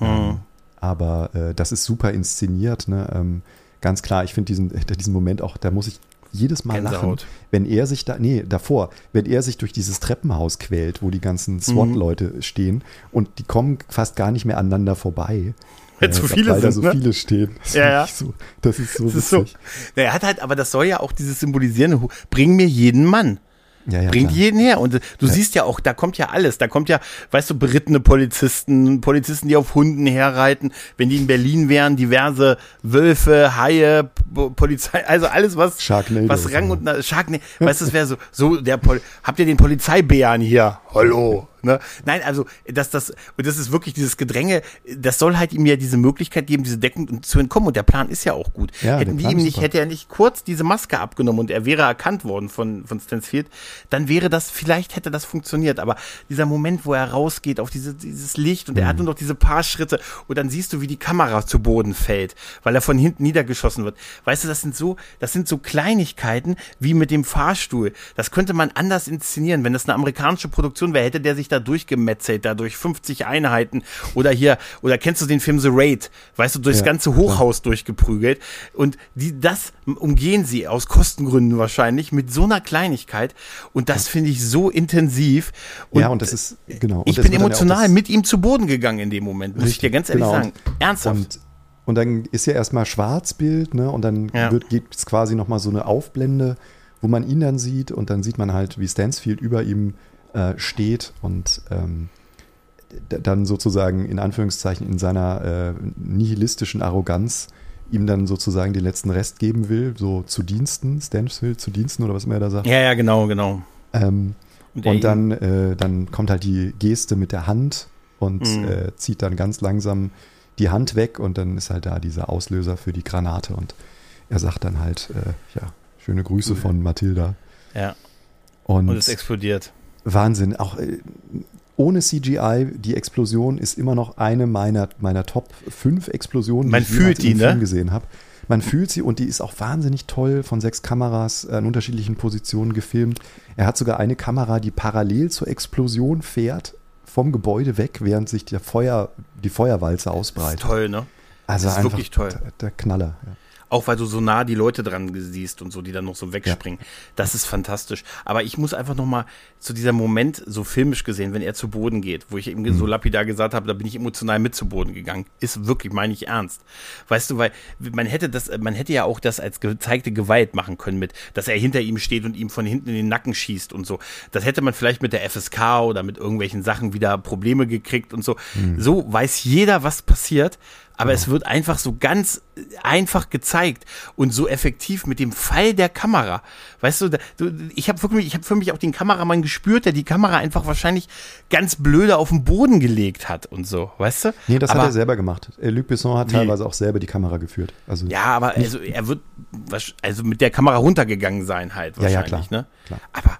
Mhm. Aber äh, das ist super inszeniert. Ne? Ähm, ganz klar, ich finde diesen, äh, diesen Moment auch, da muss ich jedes Mal lachen, Gänsehaut. wenn er sich da, nee, davor, wenn er sich durch dieses Treppenhaus quält, wo die ganzen SWAT-Leute stehen und die kommen fast gar nicht mehr aneinander vorbei. Weil zu viele weil da sind, so ne? viele stehen. Das, Ja, ich so, das ist so Das ist so. witzig. Na, Er hat halt, aber das soll ja auch dieses Symbolisieren, hu- bring mir jeden Mann. Ja, ja, Bringt klar. jeden her. Und du siehst ja auch, da kommt ja alles. Da kommt ja, weißt du, berittene Polizisten, Polizisten, die auf Hunden herreiten. Wenn die in Berlin wären, diverse Wölfe, Haie, Polizei, also alles, was, Sharknado. was Rang und Na- Sharknado, weißt du, das wäre so, so der Pol habt ihr den Polizeibären hier? Hallo. Ne? Nein, also, dass das, und das ist wirklich dieses Gedränge, das soll halt ihm ja diese Möglichkeit geben, diese Deckung zu entkommen. Und der Plan ist ja auch gut. Ja, Hätten die ihm nicht, super. hätte er nicht kurz diese Maske abgenommen und er wäre erkannt worden von, von Stansfield, dann wäre das, vielleicht hätte das funktioniert. Aber dieser Moment, wo er rausgeht auf diese, dieses Licht und er Mhm. hat nur noch diese paar Schritte und dann siehst du, wie die Kamera zu Boden fällt, weil er von hinten niedergeschossen wird. Weißt du, das sind so, das sind so Kleinigkeiten wie mit dem Fahrstuhl. Das könnte man anders inszenieren. Wenn das eine amerikanische Produktion wäre, hätte der sich da durchgemetzelt, da durch 50 Einheiten oder hier, oder kennst du den Film The Raid? Weißt du, durchs Ja, ganze Hochhaus durchgeprügelt. Und die, das umgehen sie aus Kostengründen wahrscheinlich mit so einer Kleinigkeit. Und das finde ich so intensiv. ja, und das ist, genau. Und ich bin ja emotional mit ihm zu Boden gegangen in dem Moment, muss ich dir ganz ehrlich genau. sagen. Ernsthaft. Und, und dann ist ja erstmal Schwarzbild, ne? Und dann Ja. gibt es quasi nochmal so eine Aufblende, wo man ihn dann sieht und dann sieht man halt, wie Stansfield über ihm äh, steht und ähm, dann sozusagen in Anführungszeichen in seiner äh, nihilistischen Arroganz ihm dann sozusagen den letzten Rest geben will, so zu Diensten, Stansfield zu Diensten oder was immer er da sagt. ja, ja, genau, genau. Ähm, Und, und dann, äh, dann kommt halt die Geste mit der Hand und Mhm. äh, zieht dann ganz langsam die Hand weg und dann ist halt da dieser Auslöser für die Granate und er sagt dann halt, äh, ja, schöne Grüße von Mathilda. ja, Und, und es explodiert. Wahnsinn, auch äh, ohne CGI, die Explosion ist immer noch eine meiner, meiner Top 5 Explosionen, Man ich die, einem ne? Film gesehen habe. Man fühlt sie und die ist auch wahnsinnig toll von sechs Kameras an unterschiedlichen Positionen gefilmt. Er hat sogar eine Kamera, die parallel zur Explosion fährt, vom Gebäude weg, während sich der Feuer, die Feuerwalze Das ist ausbreitet. toll, ne? Also das ist einfach wirklich toll. Der, der Knaller. Ja. Auch weil du so nah die Leute dran siehst und so, die dann noch so wegspringen. Das ist fantastisch. Aber ich muss einfach noch mal zu dieser Moment, so filmisch gesehen, wenn er zu Boden geht, wo ich eben Mhm. so lapidar gesagt habe, da bin ich emotional mit zu Boden gegangen. Ist wirklich, meine ich ernst. Weißt du, weil man hätte das, man hätte ja auch das als gezeigte Gewalt machen können mit, dass er hinter ihm steht und ihm von hinten in den Nacken schießt und so. Das hätte man vielleicht mit der FSK oder mit irgendwelchen Sachen wieder Probleme gekriegt und so. Mhm. So weiß jeder, was passiert. Aber es wird einfach so ganz einfach gezeigt und so effektiv mit dem Fall der Kamera. Weißt du, da, du ich habe wirklich, ich habe für mich auch den Kameramann gespürt, der die Kamera einfach wahrscheinlich ganz blöde auf den Boden gelegt hat und so, weißt du? Nee, das aber, hat er selber gemacht. Äh, Luc Besson hat teilweise auch selber die Kamera geführt. Also Ja, aber also er wird also mit der Kamera runtergegangen sein halt Ja, ja, wahrscheinlich, klar, ne? klar. Aber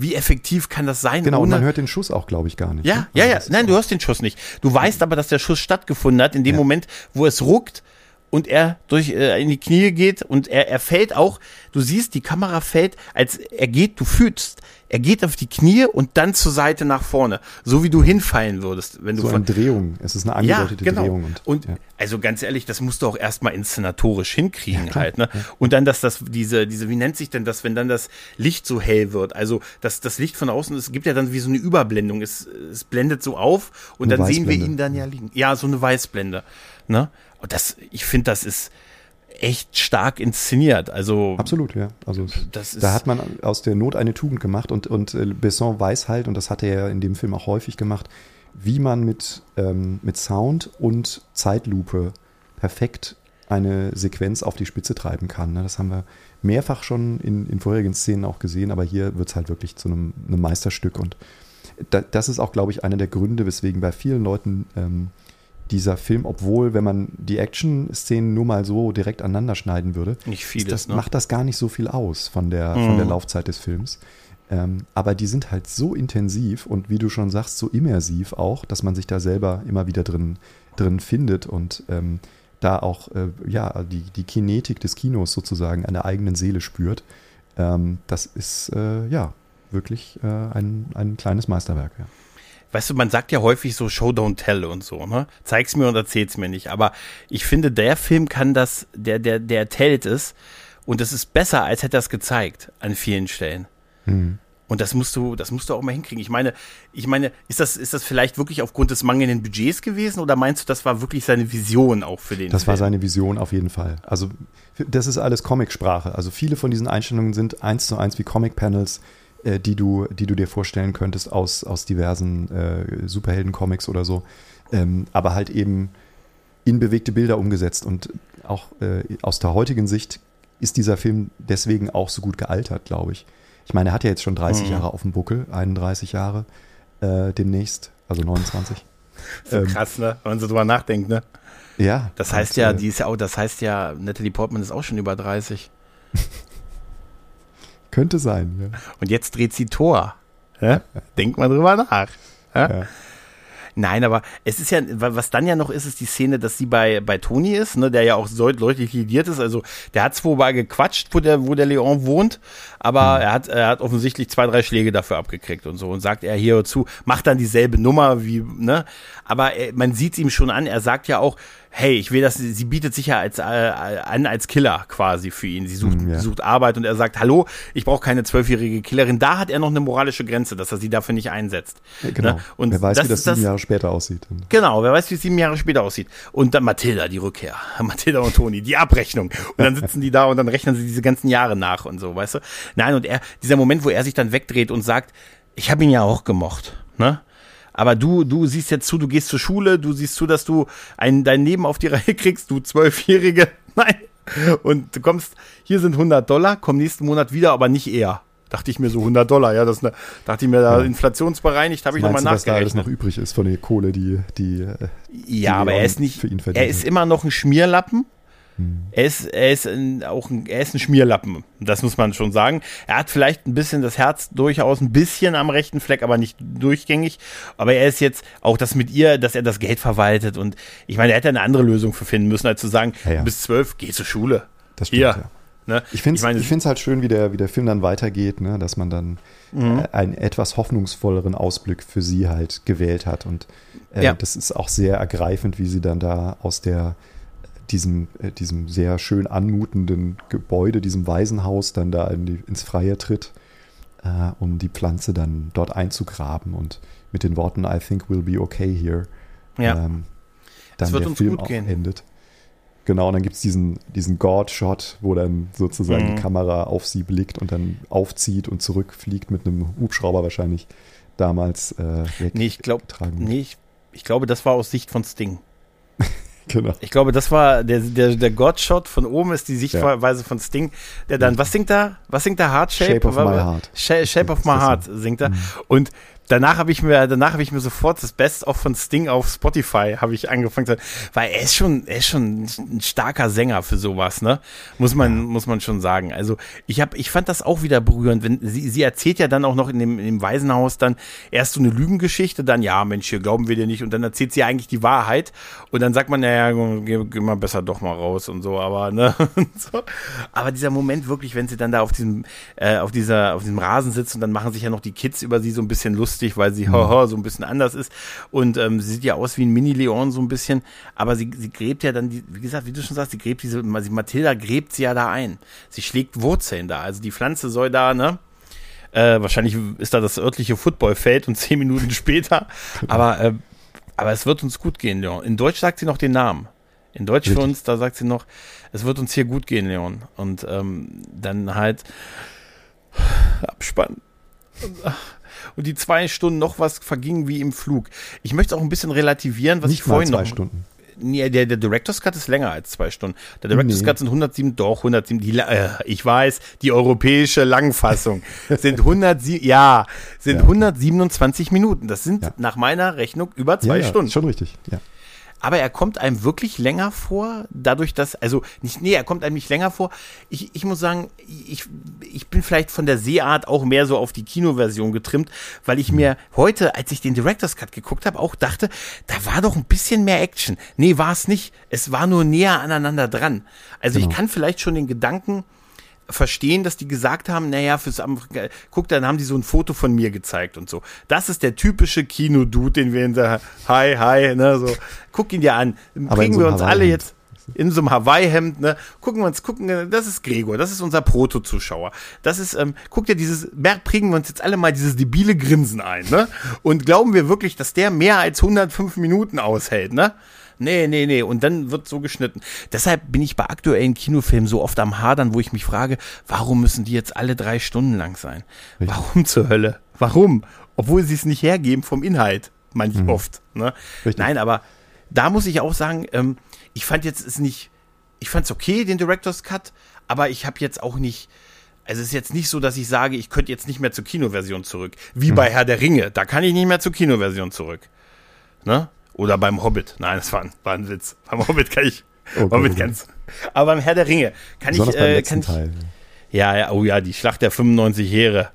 wie effektiv kann das sein? genau, und man hört den Schuss auch, glaube ich, gar nicht. Ja, ne? ja, Also ja. ist Nein, du hörst den Schuss nicht. Du weißt aber, dass der Schuss stattgefunden hat in dem Ja. Moment, wo es ruckt und er durch äh, in die Knie geht und er, er fällt auch, du siehst, die Kamera fällt, als er geht, du fühlst, er geht auf die Knie und dann zur Seite nach vorne, so wie du hinfallen würdest, wenn du So von eine Drehung. Es ist eine angedeutete ja, genau. Drehung. Und, Und ja. also ganz ehrlich, das musst du auch erstmal inszenatorisch hinkriegen Ja, halt, ne? Und dann, dass das, diese, diese, wie nennt sich denn das, wenn dann das Licht so hell wird? Also, dass das Licht von außen, es gibt ja dann wie so eine Überblendung. Es, es blendet so auf und Eine dann sehen wir ihn dann ja liegen. Ja, so eine Weißblende. Ne? Und das, ich finde, das ist echt stark inszeniert. Also, Absolut, ja. Also da hat man aus der Not eine Tugend gemacht und, und äh, Besson weiß halt, und das hat er ja in dem Film auch häufig gemacht, wie man mit, ähm, mit Sound und Zeitlupe perfekt eine Sequenz auf die Spitze treiben kann. Ne? Das haben wir mehrfach schon in, in vorherigen Szenen auch gesehen, aber hier wird es halt wirklich zu einem, einem Meisterstück. Und da, das ist auch, glaube ich, einer der Gründe, weswegen bei vielen Leuten ähm, dieser Film, obwohl, wenn man die Action-Szenen nur mal so direkt aneinander schneiden würde, vieles, das ne? macht das gar nicht so viel aus von der, von der Mhm. Laufzeit des Films. Ähm, aber die sind halt so intensiv und wie du schon sagst, so immersiv auch, dass man sich da selber immer wieder drin, drin findet und ähm, da auch äh, ja, die, die Kinetik des Kinos sozusagen an der eigenen Seele spürt. Ähm, das ist äh, ja wirklich äh, ein, ein kleines Meisterwerk. Ja. Weißt du, man sagt ja häufig so Show don't tell und so, ne? Zeig's mir und erzähl's mir nicht. Aber ich finde, der Film kann das, der, der, der erzählt es und es ist besser, als hätte er es gezeigt an vielen Stellen. Hm. Und das musst du, das musst du auch mal hinkriegen. Ich meine, ich meine, ist das, ist das vielleicht wirklich aufgrund des mangelnden Budgets gewesen oder meinst du, das war wirklich seine Vision auch für den Das war Film? seine Vision auf jeden Fall. Also das ist alles Comicsprache. Also viele von diesen Einstellungen sind eins zu eins wie Comic-Panels, äh, die, du, die du dir vorstellen könntest aus, aus diversen äh, Superhelden-Comics oder so. Ähm, aber halt eben in bewegte Bilder umgesetzt. Und auch äh, aus der heutigen Sicht ist dieser Film deswegen auch so gut gealtert, glaube ich. Ich meine, er hat ja jetzt schon 30 Mhm. Jahre auf dem Buckel, 31 Jahre äh, demnächst, also 29. So ähm, krass, ne? Wenn man so drüber nachdenkt, ne? Ja. Das heißt ja, äh, die ist ja auch, das heißt ja, Natalie Portman ist auch schon über 30. Könnte sein, ja. Und jetzt dreht sie Tor. Ja? Denk mal drüber nach. Ja? Nein, aber es ist ja, wa- was dann ja noch ist, ist die Szene, dass sie bei, bei Toni ist, ne, der ja auch so deutlich lidiert ist. Also der hat zwar mal gequatscht, wo der, wo der Leon wohnt, aber er hat, er hat offensichtlich zwei, drei Schläge dafür abgekriegt und so und sagt er hier zu, macht dann dieselbe Nummer wie, ne? Aber er, man sieht ihm schon an, er sagt ja auch, hey, ich will das, sie bietet sich ja als, äh, an als Killer quasi für ihn. Sie sucht, Hm, ja. sucht Arbeit und er sagt, hallo, ich brauche keine zwölfjährige Killerin. Da hat er noch eine moralische Grenze, dass er sie dafür nicht einsetzt. Ja, Genau. Ne? Und Wer weiß, das wie das das- sieben Jahre später aussieht. Genau, wer weiß, wie es sieben Jahre später aussieht. Und dann Mathilda, die Rückkehr. Mathilda und Toni, die Abrechnung. Und dann sitzen die da und dann rechnen sie diese ganzen Jahre nach und so, weißt du? Nein, und er, dieser Moment, wo er sich dann wegdreht und sagt, ich habe ihn ja auch gemocht, ne? Aber du, du siehst jetzt zu, du gehst zur Schule, du siehst zu, dass du ein, dein Leben auf die Reihe kriegst, du Zwölfjährige. Nein. Und du kommst, hier sind 100 Dollar, komm nächsten Monat wieder, aber nicht eher. Dachte ich mir so 100 Dollar, ja, das eine, dachte ich mir da inflationsbereinigt, habe ich nochmal du, was da alles nachgerechnet. noch übrig ist von der Kohle, die, die äh, Ja, aber er ist nicht, für ihn verdient er ist immer noch ein Schmierlappen. Er ist, er ist ein, auch ein, er ist ein Schmierlappen. Das muss man schon sagen. Er hat vielleicht ein bisschen das Herz durchaus ein bisschen am rechten Fleck, aber nicht durchgängig. Aber er ist jetzt auch das mit ihr, dass er das Geld verwaltet. Und ich meine, er hätte eine andere Lösung für finden müssen, als zu sagen, Ja, ja. du bist zwölf, geh zur Schule. das stimmt, Hier. ja. Ne? Ich finde es ich find's halt schön, wie der, wie der Film dann weitergeht, ne? dass man dann Mhm. äh, einen etwas hoffnungsvolleren Ausblick für sie halt gewählt hat. Und äh, Ja. das ist auch sehr ergreifend, wie sie dann da aus der diesem, äh, diesem sehr schön anmutenden Gebäude, diesem Waisenhaus, dann da in die, ins Freie tritt, äh, um die Pflanze dann dort einzugraben und mit den Worten I think we'll be okay here ja. ähm, dann der uns Film gut auch gehen. endet. Genau, und dann gibt es diesen, diesen God-Shot, wo dann sozusagen Mhm. die Kamera auf sie blickt und dann aufzieht und zurückfliegt mit einem Hubschrauber wahrscheinlich damals äh, weg. nee, ich glaube, nee, ich, ich glaube, das war aus Sicht von Sting. Genau. Ich glaube, das war der, der, der Godshot von oben ist die Sichtweise von Sting, der dann, was singt da? Was singt da? Heart Shape? Shape of my heart. Shape, of my heart singt er. Mhm. Und danach habe ich mir, danach habe ich mir sofort das Best of von Sting auf Spotify habe ich angefangen, weil er ist schon, er ist schon ein starker Sänger für sowas, ne? Muss man, muss man schon sagen. Also ich habe, ich fand das auch wieder berührend, wenn sie, sie erzählt ja dann auch noch in dem, in dem Waisenhaus dann erst so eine Lügengeschichte, dann ja, Mensch, hier glauben wir dir nicht und dann erzählt sie eigentlich die Wahrheit und dann sagt man, naja, geh, geh mal besser doch mal raus und so, aber ne, so. aber dieser Moment wirklich, wenn sie dann da auf diesem, äh, auf dieser, auf diesem Rasen sitzt und dann machen sich ja noch die Kids über sie so ein bisschen lustig, weil sie mhm. haha, so ein bisschen anders ist und ähm, sie sieht ja aus wie ein Mini-Leon so ein bisschen, aber sie, sie gräbt ja dann, die, wie gesagt, wie du schon sagst, sie gräbt diese, Mathilda gräbt sie ja da ein. Sie schlägt Wurzeln da, also die Pflanze soll da, ne, äh, wahrscheinlich ist da das örtliche Footballfeld und zehn Minuten später. Aber, äh, aber es wird uns gut gehen, Leon. In Deutsch sagt sie noch den Namen. In Deutsch Richtig. für uns, da sagt sie noch, es wird uns hier gut gehen, Leon. Und ähm, dann halt Abspann. Und die zwei Stunden noch was vergingen wie im Flug. Ich möchte auch ein bisschen relativieren, was Nicht ich vorhin zwei noch. Stunden. Nee, der, der Director's Cut ist länger als zwei Stunden. Der Director's nee. Cut sind 107, doch, 107, die, äh, ich weiß, die europäische Langfassung sind 107, ja, sind ja, okay. 127 Minuten. Das sind ja. nach meiner Rechnung über zwei ja, Stunden. Schon richtig, ja aber er kommt einem wirklich länger vor, dadurch, dass, also nicht, nee, er kommt einem nicht länger vor. Ich, ich muss sagen, ich, ich bin vielleicht von der Seeart auch mehr so auf die Kinoversion getrimmt, weil ich mir heute, als ich den Director's Cut geguckt habe, auch dachte, da war doch ein bisschen mehr Action. Nee, war es nicht. Es war nur näher aneinander dran. Also genau. ich kann vielleicht schon den Gedanken, verstehen, dass die gesagt haben, naja, fürs Amerika guck, dann haben die so ein Foto von mir gezeigt und so. Das ist der typische Kino-Dude, den wir in der Hi, hi, ne, so. Guck ihn dir an. Kriegen so wir uns alle jetzt in so einem Hawaii-Hemd, ne? Gucken wir uns, gucken, das ist Gregor, das ist unser Proto-Zuschauer. Das ist, ähm, guck dir dieses, bringen wir uns jetzt alle mal dieses debile Grinsen ein, ne? Und glauben wir wirklich, dass der mehr als 105 Minuten aushält, ne? Nee, nee, nee. Und dann wird so geschnitten. Deshalb bin ich bei aktuellen Kinofilmen so oft am Hadern, wo ich mich frage, warum müssen die jetzt alle drei Stunden lang sein? Richtig. Warum zur Hölle? Warum? Obwohl sie es nicht hergeben vom Inhalt. Manch mhm. oft. Ne? Nein, aber da muss ich auch sagen, ähm, ich fand jetzt es nicht, ich fand es okay, den Director's Cut, aber ich habe jetzt auch nicht, also es ist jetzt nicht so, dass ich sage, ich könnte jetzt nicht mehr zur Kinoversion zurück. Wie mhm. bei Herr der Ringe, da kann ich nicht mehr zur Kinoversion zurück. Ne? Oder beim Hobbit. Nein, das war ein, war ein Witz. Beim Hobbit kann ich. Okay, Hobbit ganz. Aber beim Herr der Ringe kann Besonders ich. Äh, kann Teil. Ich, ja, ja, oh ja, die Schlacht der 95 Heere.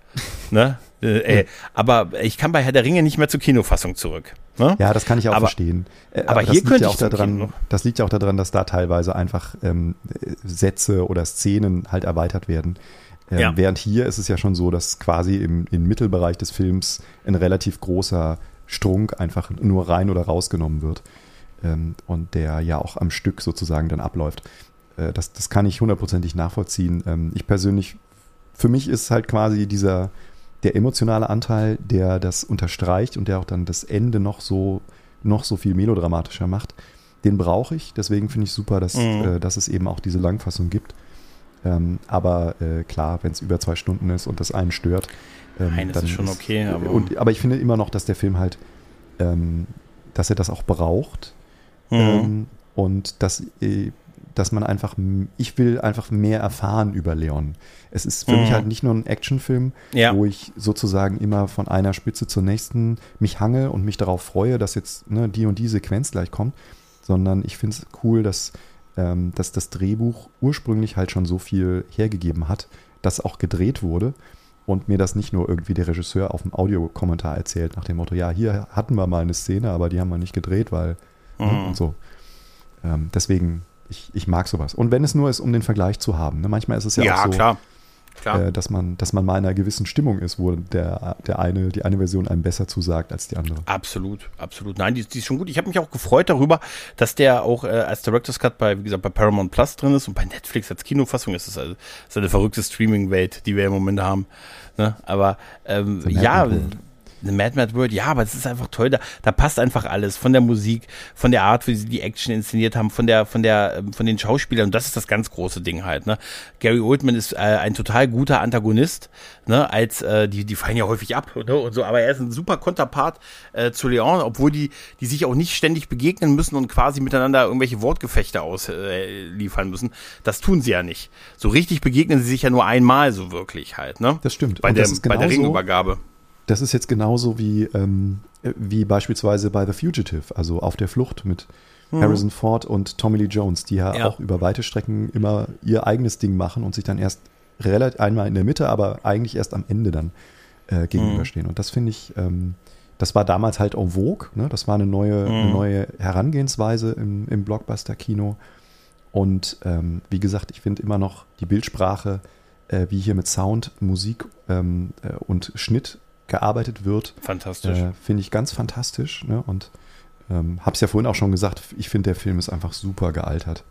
ne? Äh, ey, aber ich kann bei Herr der Ringe nicht mehr zur Kinofassung zurück. Ne? Ja, das kann ich auch aber, verstehen. Äh, aber, aber hier könnte ja auch daran, Das liegt ja auch daran, dass da teilweise einfach ähm, Sätze oder Szenen halt erweitert werden. Ähm, ja. Während hier ist es ja schon so, dass quasi im, im Mittelbereich des Films ein relativ großer Strunk einfach nur rein oder rausgenommen wird. Ähm, und der ja auch am Stück sozusagen dann abläuft. Äh, das, das kann ich hundertprozentig nachvollziehen. Ähm, ich persönlich, für mich ist halt quasi dieser, der emotionale Anteil, der das unterstreicht und der auch dann das Ende noch so, noch so viel melodramatischer macht, den brauche ich. Deswegen finde ich super, dass, mhm. äh, dass es eben auch diese Langfassung gibt. Ähm, aber äh, klar, wenn es über zwei Stunden ist und das einen stört, ähm, Nein, das ist schon okay. Aber, und, aber ich finde immer noch, dass der Film halt, ähm, dass er das auch braucht. Mhm. Ähm, und dass, äh, dass man einfach, ich will einfach mehr erfahren über Leon. Es ist für mhm. mich halt nicht nur ein Actionfilm, ja. wo ich sozusagen immer von einer Spitze zur nächsten mich hange und mich darauf freue, dass jetzt ne, die und die Sequenz gleich kommt, sondern ich finde es cool, dass, ähm, dass das Drehbuch ursprünglich halt schon so viel hergegeben hat, dass auch gedreht wurde und mir das nicht nur irgendwie der Regisseur auf dem Audiokommentar erzählt, nach dem Motto, ja, hier hatten wir mal eine Szene, aber die haben wir nicht gedreht, weil ne, mhm. und so. Ähm, deswegen, ich, ich mag sowas. Und wenn es nur ist, um den Vergleich zu haben. Ne? Manchmal ist es ja, ja auch so, klar. Äh, dass, man, dass man mal in einer gewissen Stimmung ist, wo der, der eine, die eine Version einem besser zusagt als die andere. Absolut, absolut. Nein, die, die ist schon gut. Ich habe mich auch gefreut darüber, dass der auch äh, als Director's Cut bei, wie gesagt, bei Paramount Plus drin ist und bei Netflix als Kinofassung ist es also, ist eine verrückte Streaming-Welt, die wir im Moment haben. Ne? Aber ähm, ja, eine Mad Mad World, ja, aber es ist einfach toll. Da, da passt einfach alles von der Musik, von der Art, wie sie die Action inszeniert haben, von der, von der, ähm, von den Schauspielern. Und das ist das ganz große Ding halt. Ne? Gary Oldman ist äh, ein total guter Antagonist, ne? Als äh, die, die fallen ja häufig ab ne? und so. Aber er ist ein super Konterpart äh, zu Leon, obwohl die, die sich auch nicht ständig begegnen müssen und quasi miteinander irgendwelche Wortgefechte ausliefern äh, müssen. Das tun sie ja nicht. So richtig begegnen sie sich ja nur einmal so wirklich halt. Ne? Das stimmt. Bei, der, bei der Ringübergabe. Das ist jetzt genauso wie, ähm, wie beispielsweise bei The Fugitive, also auf der Flucht mit mhm. Harrison Ford und Tommy Lee Jones, die ja, ja, auch über weite Strecken immer ihr eigenes Ding machen und sich dann erst relativ einmal in der Mitte, aber eigentlich erst am Ende dann äh, gegenüberstehen. Mhm. Und das finde ich, ähm, das war damals halt en vogue, ne? das war eine neue, mhm. eine neue Herangehensweise im, im Blockbuster-Kino. Und ähm, wie gesagt, ich finde immer noch die Bildsprache, äh, wie hier mit Sound, Musik ähm, äh, und Schnitt gearbeitet wird. Fantastisch. Äh, finde ich ganz fantastisch. Ne? Und ähm, habe es ja vorhin auch schon gesagt, ich finde, der Film ist einfach super gealtert.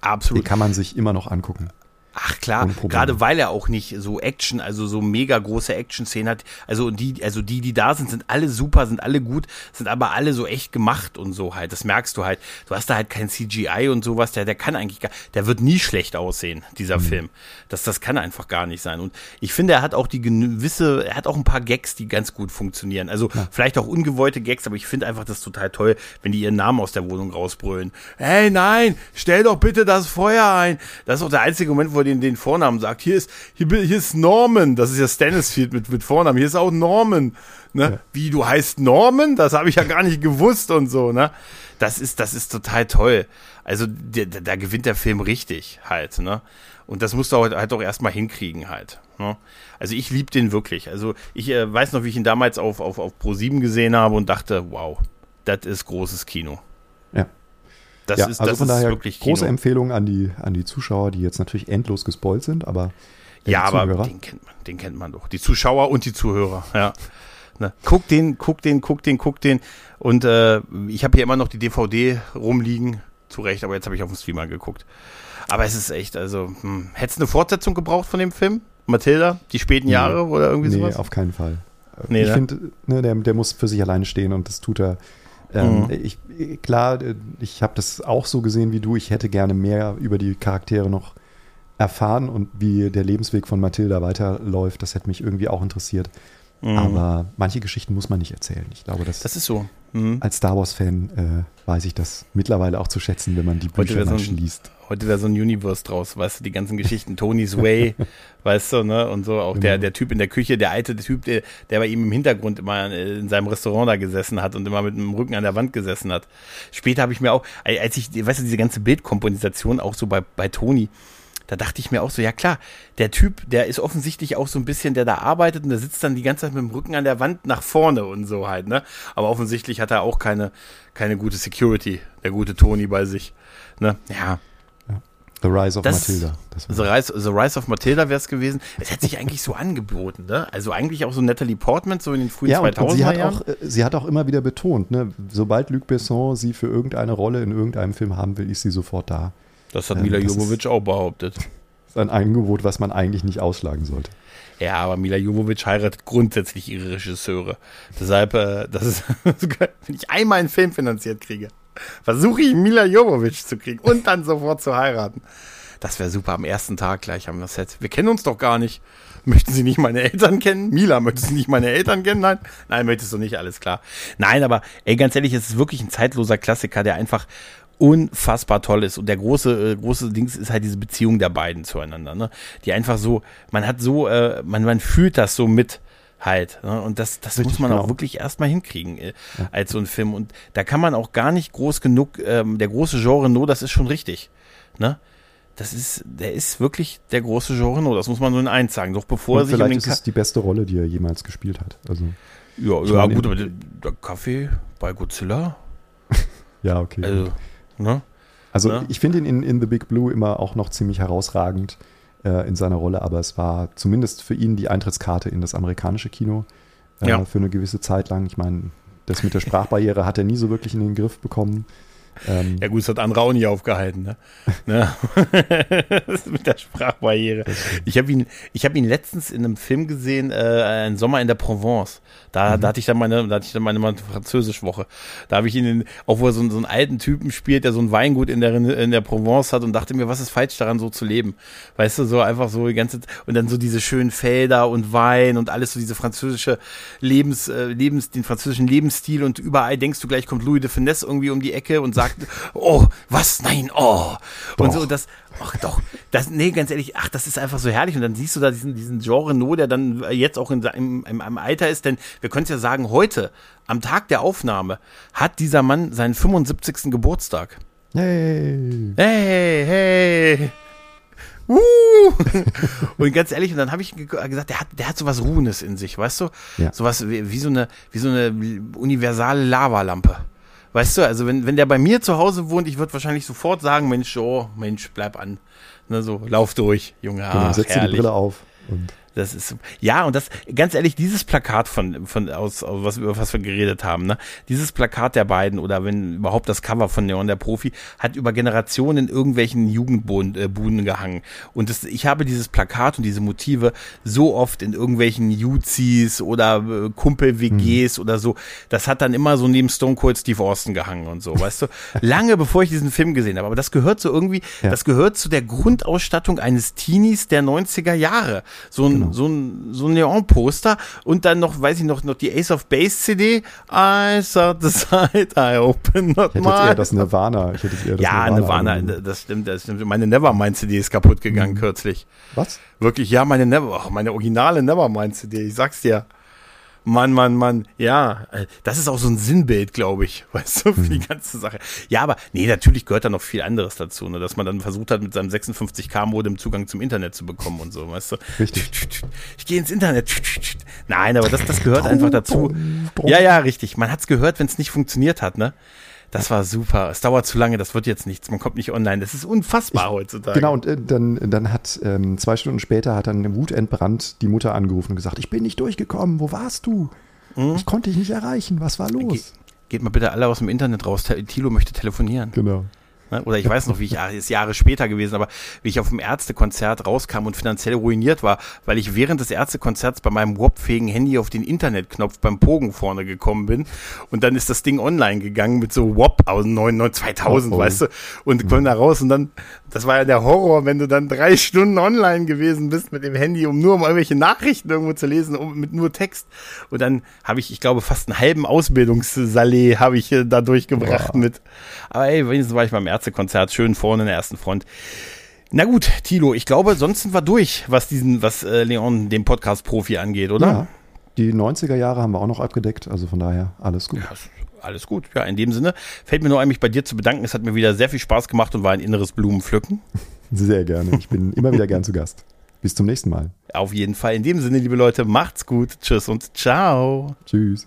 Absolut. Den kann man sich immer noch angucken. Ach klar, gerade weil er auch nicht so Action, also so mega große Action-Szenen hat. Also die, also die, die da sind, sind alle super, sind alle gut, sind aber alle so echt gemacht und so halt. Das merkst du halt. Du hast da halt kein CGI und sowas. Der, der kann eigentlich gar, der wird nie schlecht aussehen, dieser mhm. Film. Das, das kann einfach gar nicht sein. Und ich finde, er hat auch die gewisse, er hat auch ein paar Gags, die ganz gut funktionieren. Also ja. vielleicht auch ungewollte Gags, aber ich finde einfach das total toll, wenn die ihren Namen aus der Wohnung rausbrüllen. Hey, nein, stell doch bitte das Feuer ein. Das ist auch der einzige Moment, wo er den, den Vornamen sagt. Hier ist, hier, hier ist Norman. Das ist ja Stannisfield mit, mit Vornamen. Hier ist auch Norman. Ne? Ja. Wie, du heißt Norman? Das habe ich ja gar nicht gewusst und so, ne? Das ist, das ist total toll. Also, da gewinnt der Film richtig halt, ne? Und das musst du halt, halt auch erstmal hinkriegen halt. Ne? Also ich liebe den wirklich. Also ich äh, weiß noch, wie ich ihn damals auf, auf, auf Pro7 gesehen habe und dachte, wow, das ist großes Kino. Ja. Das ja, ist, also das von daher wirklich Kino. große Empfehlung an die, an die Zuschauer, die jetzt natürlich endlos gespoilt sind, aber ja, aber den kennt man, den kennt man doch. Die Zuschauer und die Zuhörer, ja. Ne? Guck den, guck den, guck den, guck den. Und äh, ich habe hier immer noch die DVD rumliegen. Zu Recht, aber jetzt habe ich auf dem Streamer geguckt. Aber es ist echt, also, hm. hättest du eine Fortsetzung gebraucht von dem Film? Matilda, die späten nee, Jahre oder irgendwie nee, sowas? Nee, auf keinen Fall. Nee, ich ne? finde, ne, der, der muss für sich alleine stehen und das tut er ähm, mhm. ich, klar, ich habe das auch so gesehen wie du. Ich hätte gerne mehr über die Charaktere noch erfahren und wie der Lebensweg von Mathilda weiterläuft. Das hätte mich irgendwie auch interessiert. Mhm. Aber manche Geschichten muss man nicht erzählen. Ich glaube, das, das ist so. Mhm. Als Star Wars-Fan äh, weiß ich das mittlerweile auch zu schätzen, wenn man die Bücher so liest. Heute wäre so ein Universe draus, weißt du, die ganzen Geschichten, Tony's Way, weißt du, ne? Und so, auch genau. der, der Typ in der Küche, der alte Typ, der, der bei ihm im Hintergrund immer in seinem Restaurant da gesessen hat und immer mit dem Rücken an der Wand gesessen hat. Später habe ich mir auch, als ich, weißt du, diese ganze Bildkomposition auch so bei, bei Tony, da dachte ich mir auch so, ja klar, der Typ, der ist offensichtlich auch so ein bisschen, der da arbeitet und der sitzt dann die ganze Zeit mit dem Rücken an der Wand nach vorne und so halt, ne? Aber offensichtlich hat er auch keine, keine gute Security, der gute Tony bei sich, ne? Ja. The Rise of das, Matilda. The Rise, The Rise of Matilda wäre es gewesen. Es hätte sich eigentlich so angeboten, ne? Also eigentlich auch so Natalie Portman, so in den frühen ja, 2000er sie hat Jahren. Auch, äh, sie hat auch immer wieder betont, ne? Sobald Luc Besson sie für irgendeine Rolle in irgendeinem Film haben will, ist sie sofort da. Das hat Mila Jovovich auch behauptet. Das ist ein Angebot, was man eigentlich nicht ausschlagen sollte. Ja, aber Mila Jovovich heiratet grundsätzlich ihre Regisseure. Deshalb, äh, das ist, wenn ich einmal einen Film finanziert kriege, versuche ich Mila Jovovich zu kriegen und dann sofort zu heiraten. Das wäre super am ersten Tag gleich am Set. Wir kennen uns doch gar nicht. Möchten Sie nicht meine Eltern kennen? Mila, möchtest du nicht meine Eltern kennen? Nein, nein, möchtest du nicht, alles klar. Nein, aber ey, ganz ehrlich, es ist wirklich ein zeitloser Klassiker, der einfach unfassbar toll ist. Und der große, äh, große Dings ist halt diese Beziehung der beiden zueinander, ne? Die einfach so, man hat so, äh, man, man fühlt das so mit halt. Ne? Und das, das Richtig, muss man genau. auch wirklich erstmal hinkriegen äh, ja. als so ein Film. Und da kann man auch gar nicht groß genug, ähm, der große Genre No, das ist schon richtig. Ne? Das ist, der ist wirklich der große Genre No, das muss man nur in eins sagen. Doch bevor Und er sich vielleicht um ist es die beste Rolle, die er jemals gespielt hat. Also, ja, ja gut, aber der, der Kaffee bei Godzilla. ja, okay. Also, Ne? Also ne? ich finde ihn in, in The Big Blue immer auch noch ziemlich herausragend äh, in seiner Rolle, aber es war zumindest für ihn die Eintrittskarte in das amerikanische Kino äh, ja. für eine gewisse Zeit lang. Ich meine, das mit der Sprachbarriere hat er nie so wirklich in den Griff bekommen. Ähm, ja gut, das hat andere auch nie aufgehalten, ne? ne? mit der Sprachbarriere. Ich habe ihn, ich habe ihn letztens in einem Film gesehen, äh, ein Sommer in der Provence. Da, mhm. da hatte ich dann meine, da hatte ich dann meine, meine Französischwoche. Da habe ich ihn, in, auch wo er so, so einen alten Typen spielt, der so ein Weingut in der in der Provence hat und dachte mir, was ist falsch daran, so zu leben? Weißt du, so einfach so die ganze und dann so diese schönen Felder und Wein und alles so diese französische Lebens, äh, Lebens, den französischen Lebensstil und überall denkst du gleich kommt Louis de Finesse irgendwie um die Ecke und sagt sagt, oh, was, nein, oh. Doch. Und so, das, ach doch, Das, nee, ganz ehrlich, ach, das ist einfach so herrlich. Und dann siehst du da diesen, diesen Jean Renault, der dann jetzt auch in, im, im, im Alter ist, denn wir können es ja sagen, heute, am Tag der Aufnahme, hat dieser Mann seinen 75. Geburtstag. Hey. Hey, hey. Uh. und ganz ehrlich, und dann habe ich gesagt, der hat, der hat sowas Ruhendes in sich, weißt du? Ja. Sowas wie, wie so eine, wie so eine universale Lavalampe. Weißt du, also wenn, wenn der bei mir zu Hause wohnt, ich würde wahrscheinlich sofort sagen, Mensch, oh, Mensch, bleib an. Ne, so, lauf durch, Junge. Genau, Ach, setz dir die. Brille auf. Und Das ist ja und das ganz ehrlich dieses Plakat von von aus, aus was über was wir geredet haben, ne? Dieses Plakat der beiden oder wenn überhaupt das Cover von Neon der Profi hat über Generationen in irgendwelchen Jugendbuden äh, Buden gehangen und das, ich habe dieses Plakat und diese Motive so oft in irgendwelchen Uzis oder äh, Kumpel WGs oder so. Das hat dann immer so neben Stone Cold Steve Austin gehangen und so, weißt du? Lange bevor ich diesen Film gesehen habe, aber das gehört so irgendwie, Ja. das gehört zu der Grundausstattung eines Teenies der 90er Jahre. So ein, Genau. so ein, so ein Neon-Poster und dann noch, weiß ich noch, noch die Ace of Base CD. I saw the side, I open not ich hätte eher das Nirvana. Ich hätte eher das Ja, Nirvana, Album. das stimmt, das stimmt. Meine Nevermind-CD ist kaputt Mhm. gegangen kürzlich. Was? Wirklich, ja, meine Never, ach, meine originale Nevermind-CD, ich sag's dir. Mann, Mann, Mann, ja, äh, das ist auch so ein Sinnbild, glaube ich, weißt du, für die ganze Sache. Ja, aber nee, natürlich gehört da noch viel anderes dazu, ne, dass man dann versucht hat, mit seinem 56K-Modem Zugang zum Internet zu bekommen und so, weißt du. Richtig. Ich gehe ins Internet. Nein, aber das, das gehört einfach dazu. Ja, ja, richtig. Man hat's gehört, wenn es nicht funktioniert hat, ne? Das war super. Es dauert zu lange, das wird jetzt nichts. Man kommt nicht online. Das ist unfassbar heutzutage. Genau, und äh, dann, dann hat ähm, zwei Stunden später hat dann wutentbrannt die Mutter angerufen und gesagt, ich bin nicht durchgekommen, wo warst du? Hm? Ich konnte dich nicht erreichen, was war los? Geht mal bitte alle aus dem Internet raus. Thilo möchte telefonieren. Genau. Ne? Oder ich weiß noch, wie ich, ah, ist Jahre später gewesen, aber wie ich auf dem Ärztekonzert rauskam und finanziell ruiniert war, weil ich während des Ärztekonzerts bei meinem WOP-fähigen Handy auf den Internetknopf beim Pogen vorne gekommen bin und dann ist das Ding online gegangen mit so WOP aus 99, 2000, Oh, oh. weißt du, und komm da raus und dann, das war ja der Horror, wenn du dann drei Stunden online gewesen bist mit dem Handy, um nur um irgendwelche Nachrichten irgendwo zu lesen, um, mit nur Text und dann habe ich, ich glaube, fast einen halben Ausbildungssalé habe ich äh, da durchgebracht Boah. mit, aber ey, wenigstens war ich beim Ärztekonzert schön vorne in der ersten Front. Na gut, Tilo, ich glaube, sonst sind wir durch, was diesen, was äh, Leon, dem Podcast-Profi angeht, oder? Ja. Die 90er Jahre haben wir auch noch abgedeckt, also von daher alles gut. Ja, alles gut. Ja, in dem Sinne fällt mir nur ein, mich bei dir zu bedanken. Es hat mir wieder sehr viel Spaß gemacht und war ein inneres Blumenpflücken. Sehr gerne. Ich bin immer wieder gern zu Gast. Bis zum nächsten Mal. Auf jeden Fall. In dem Sinne, liebe Leute, macht's gut. Tschüss und ciao. Tschüss.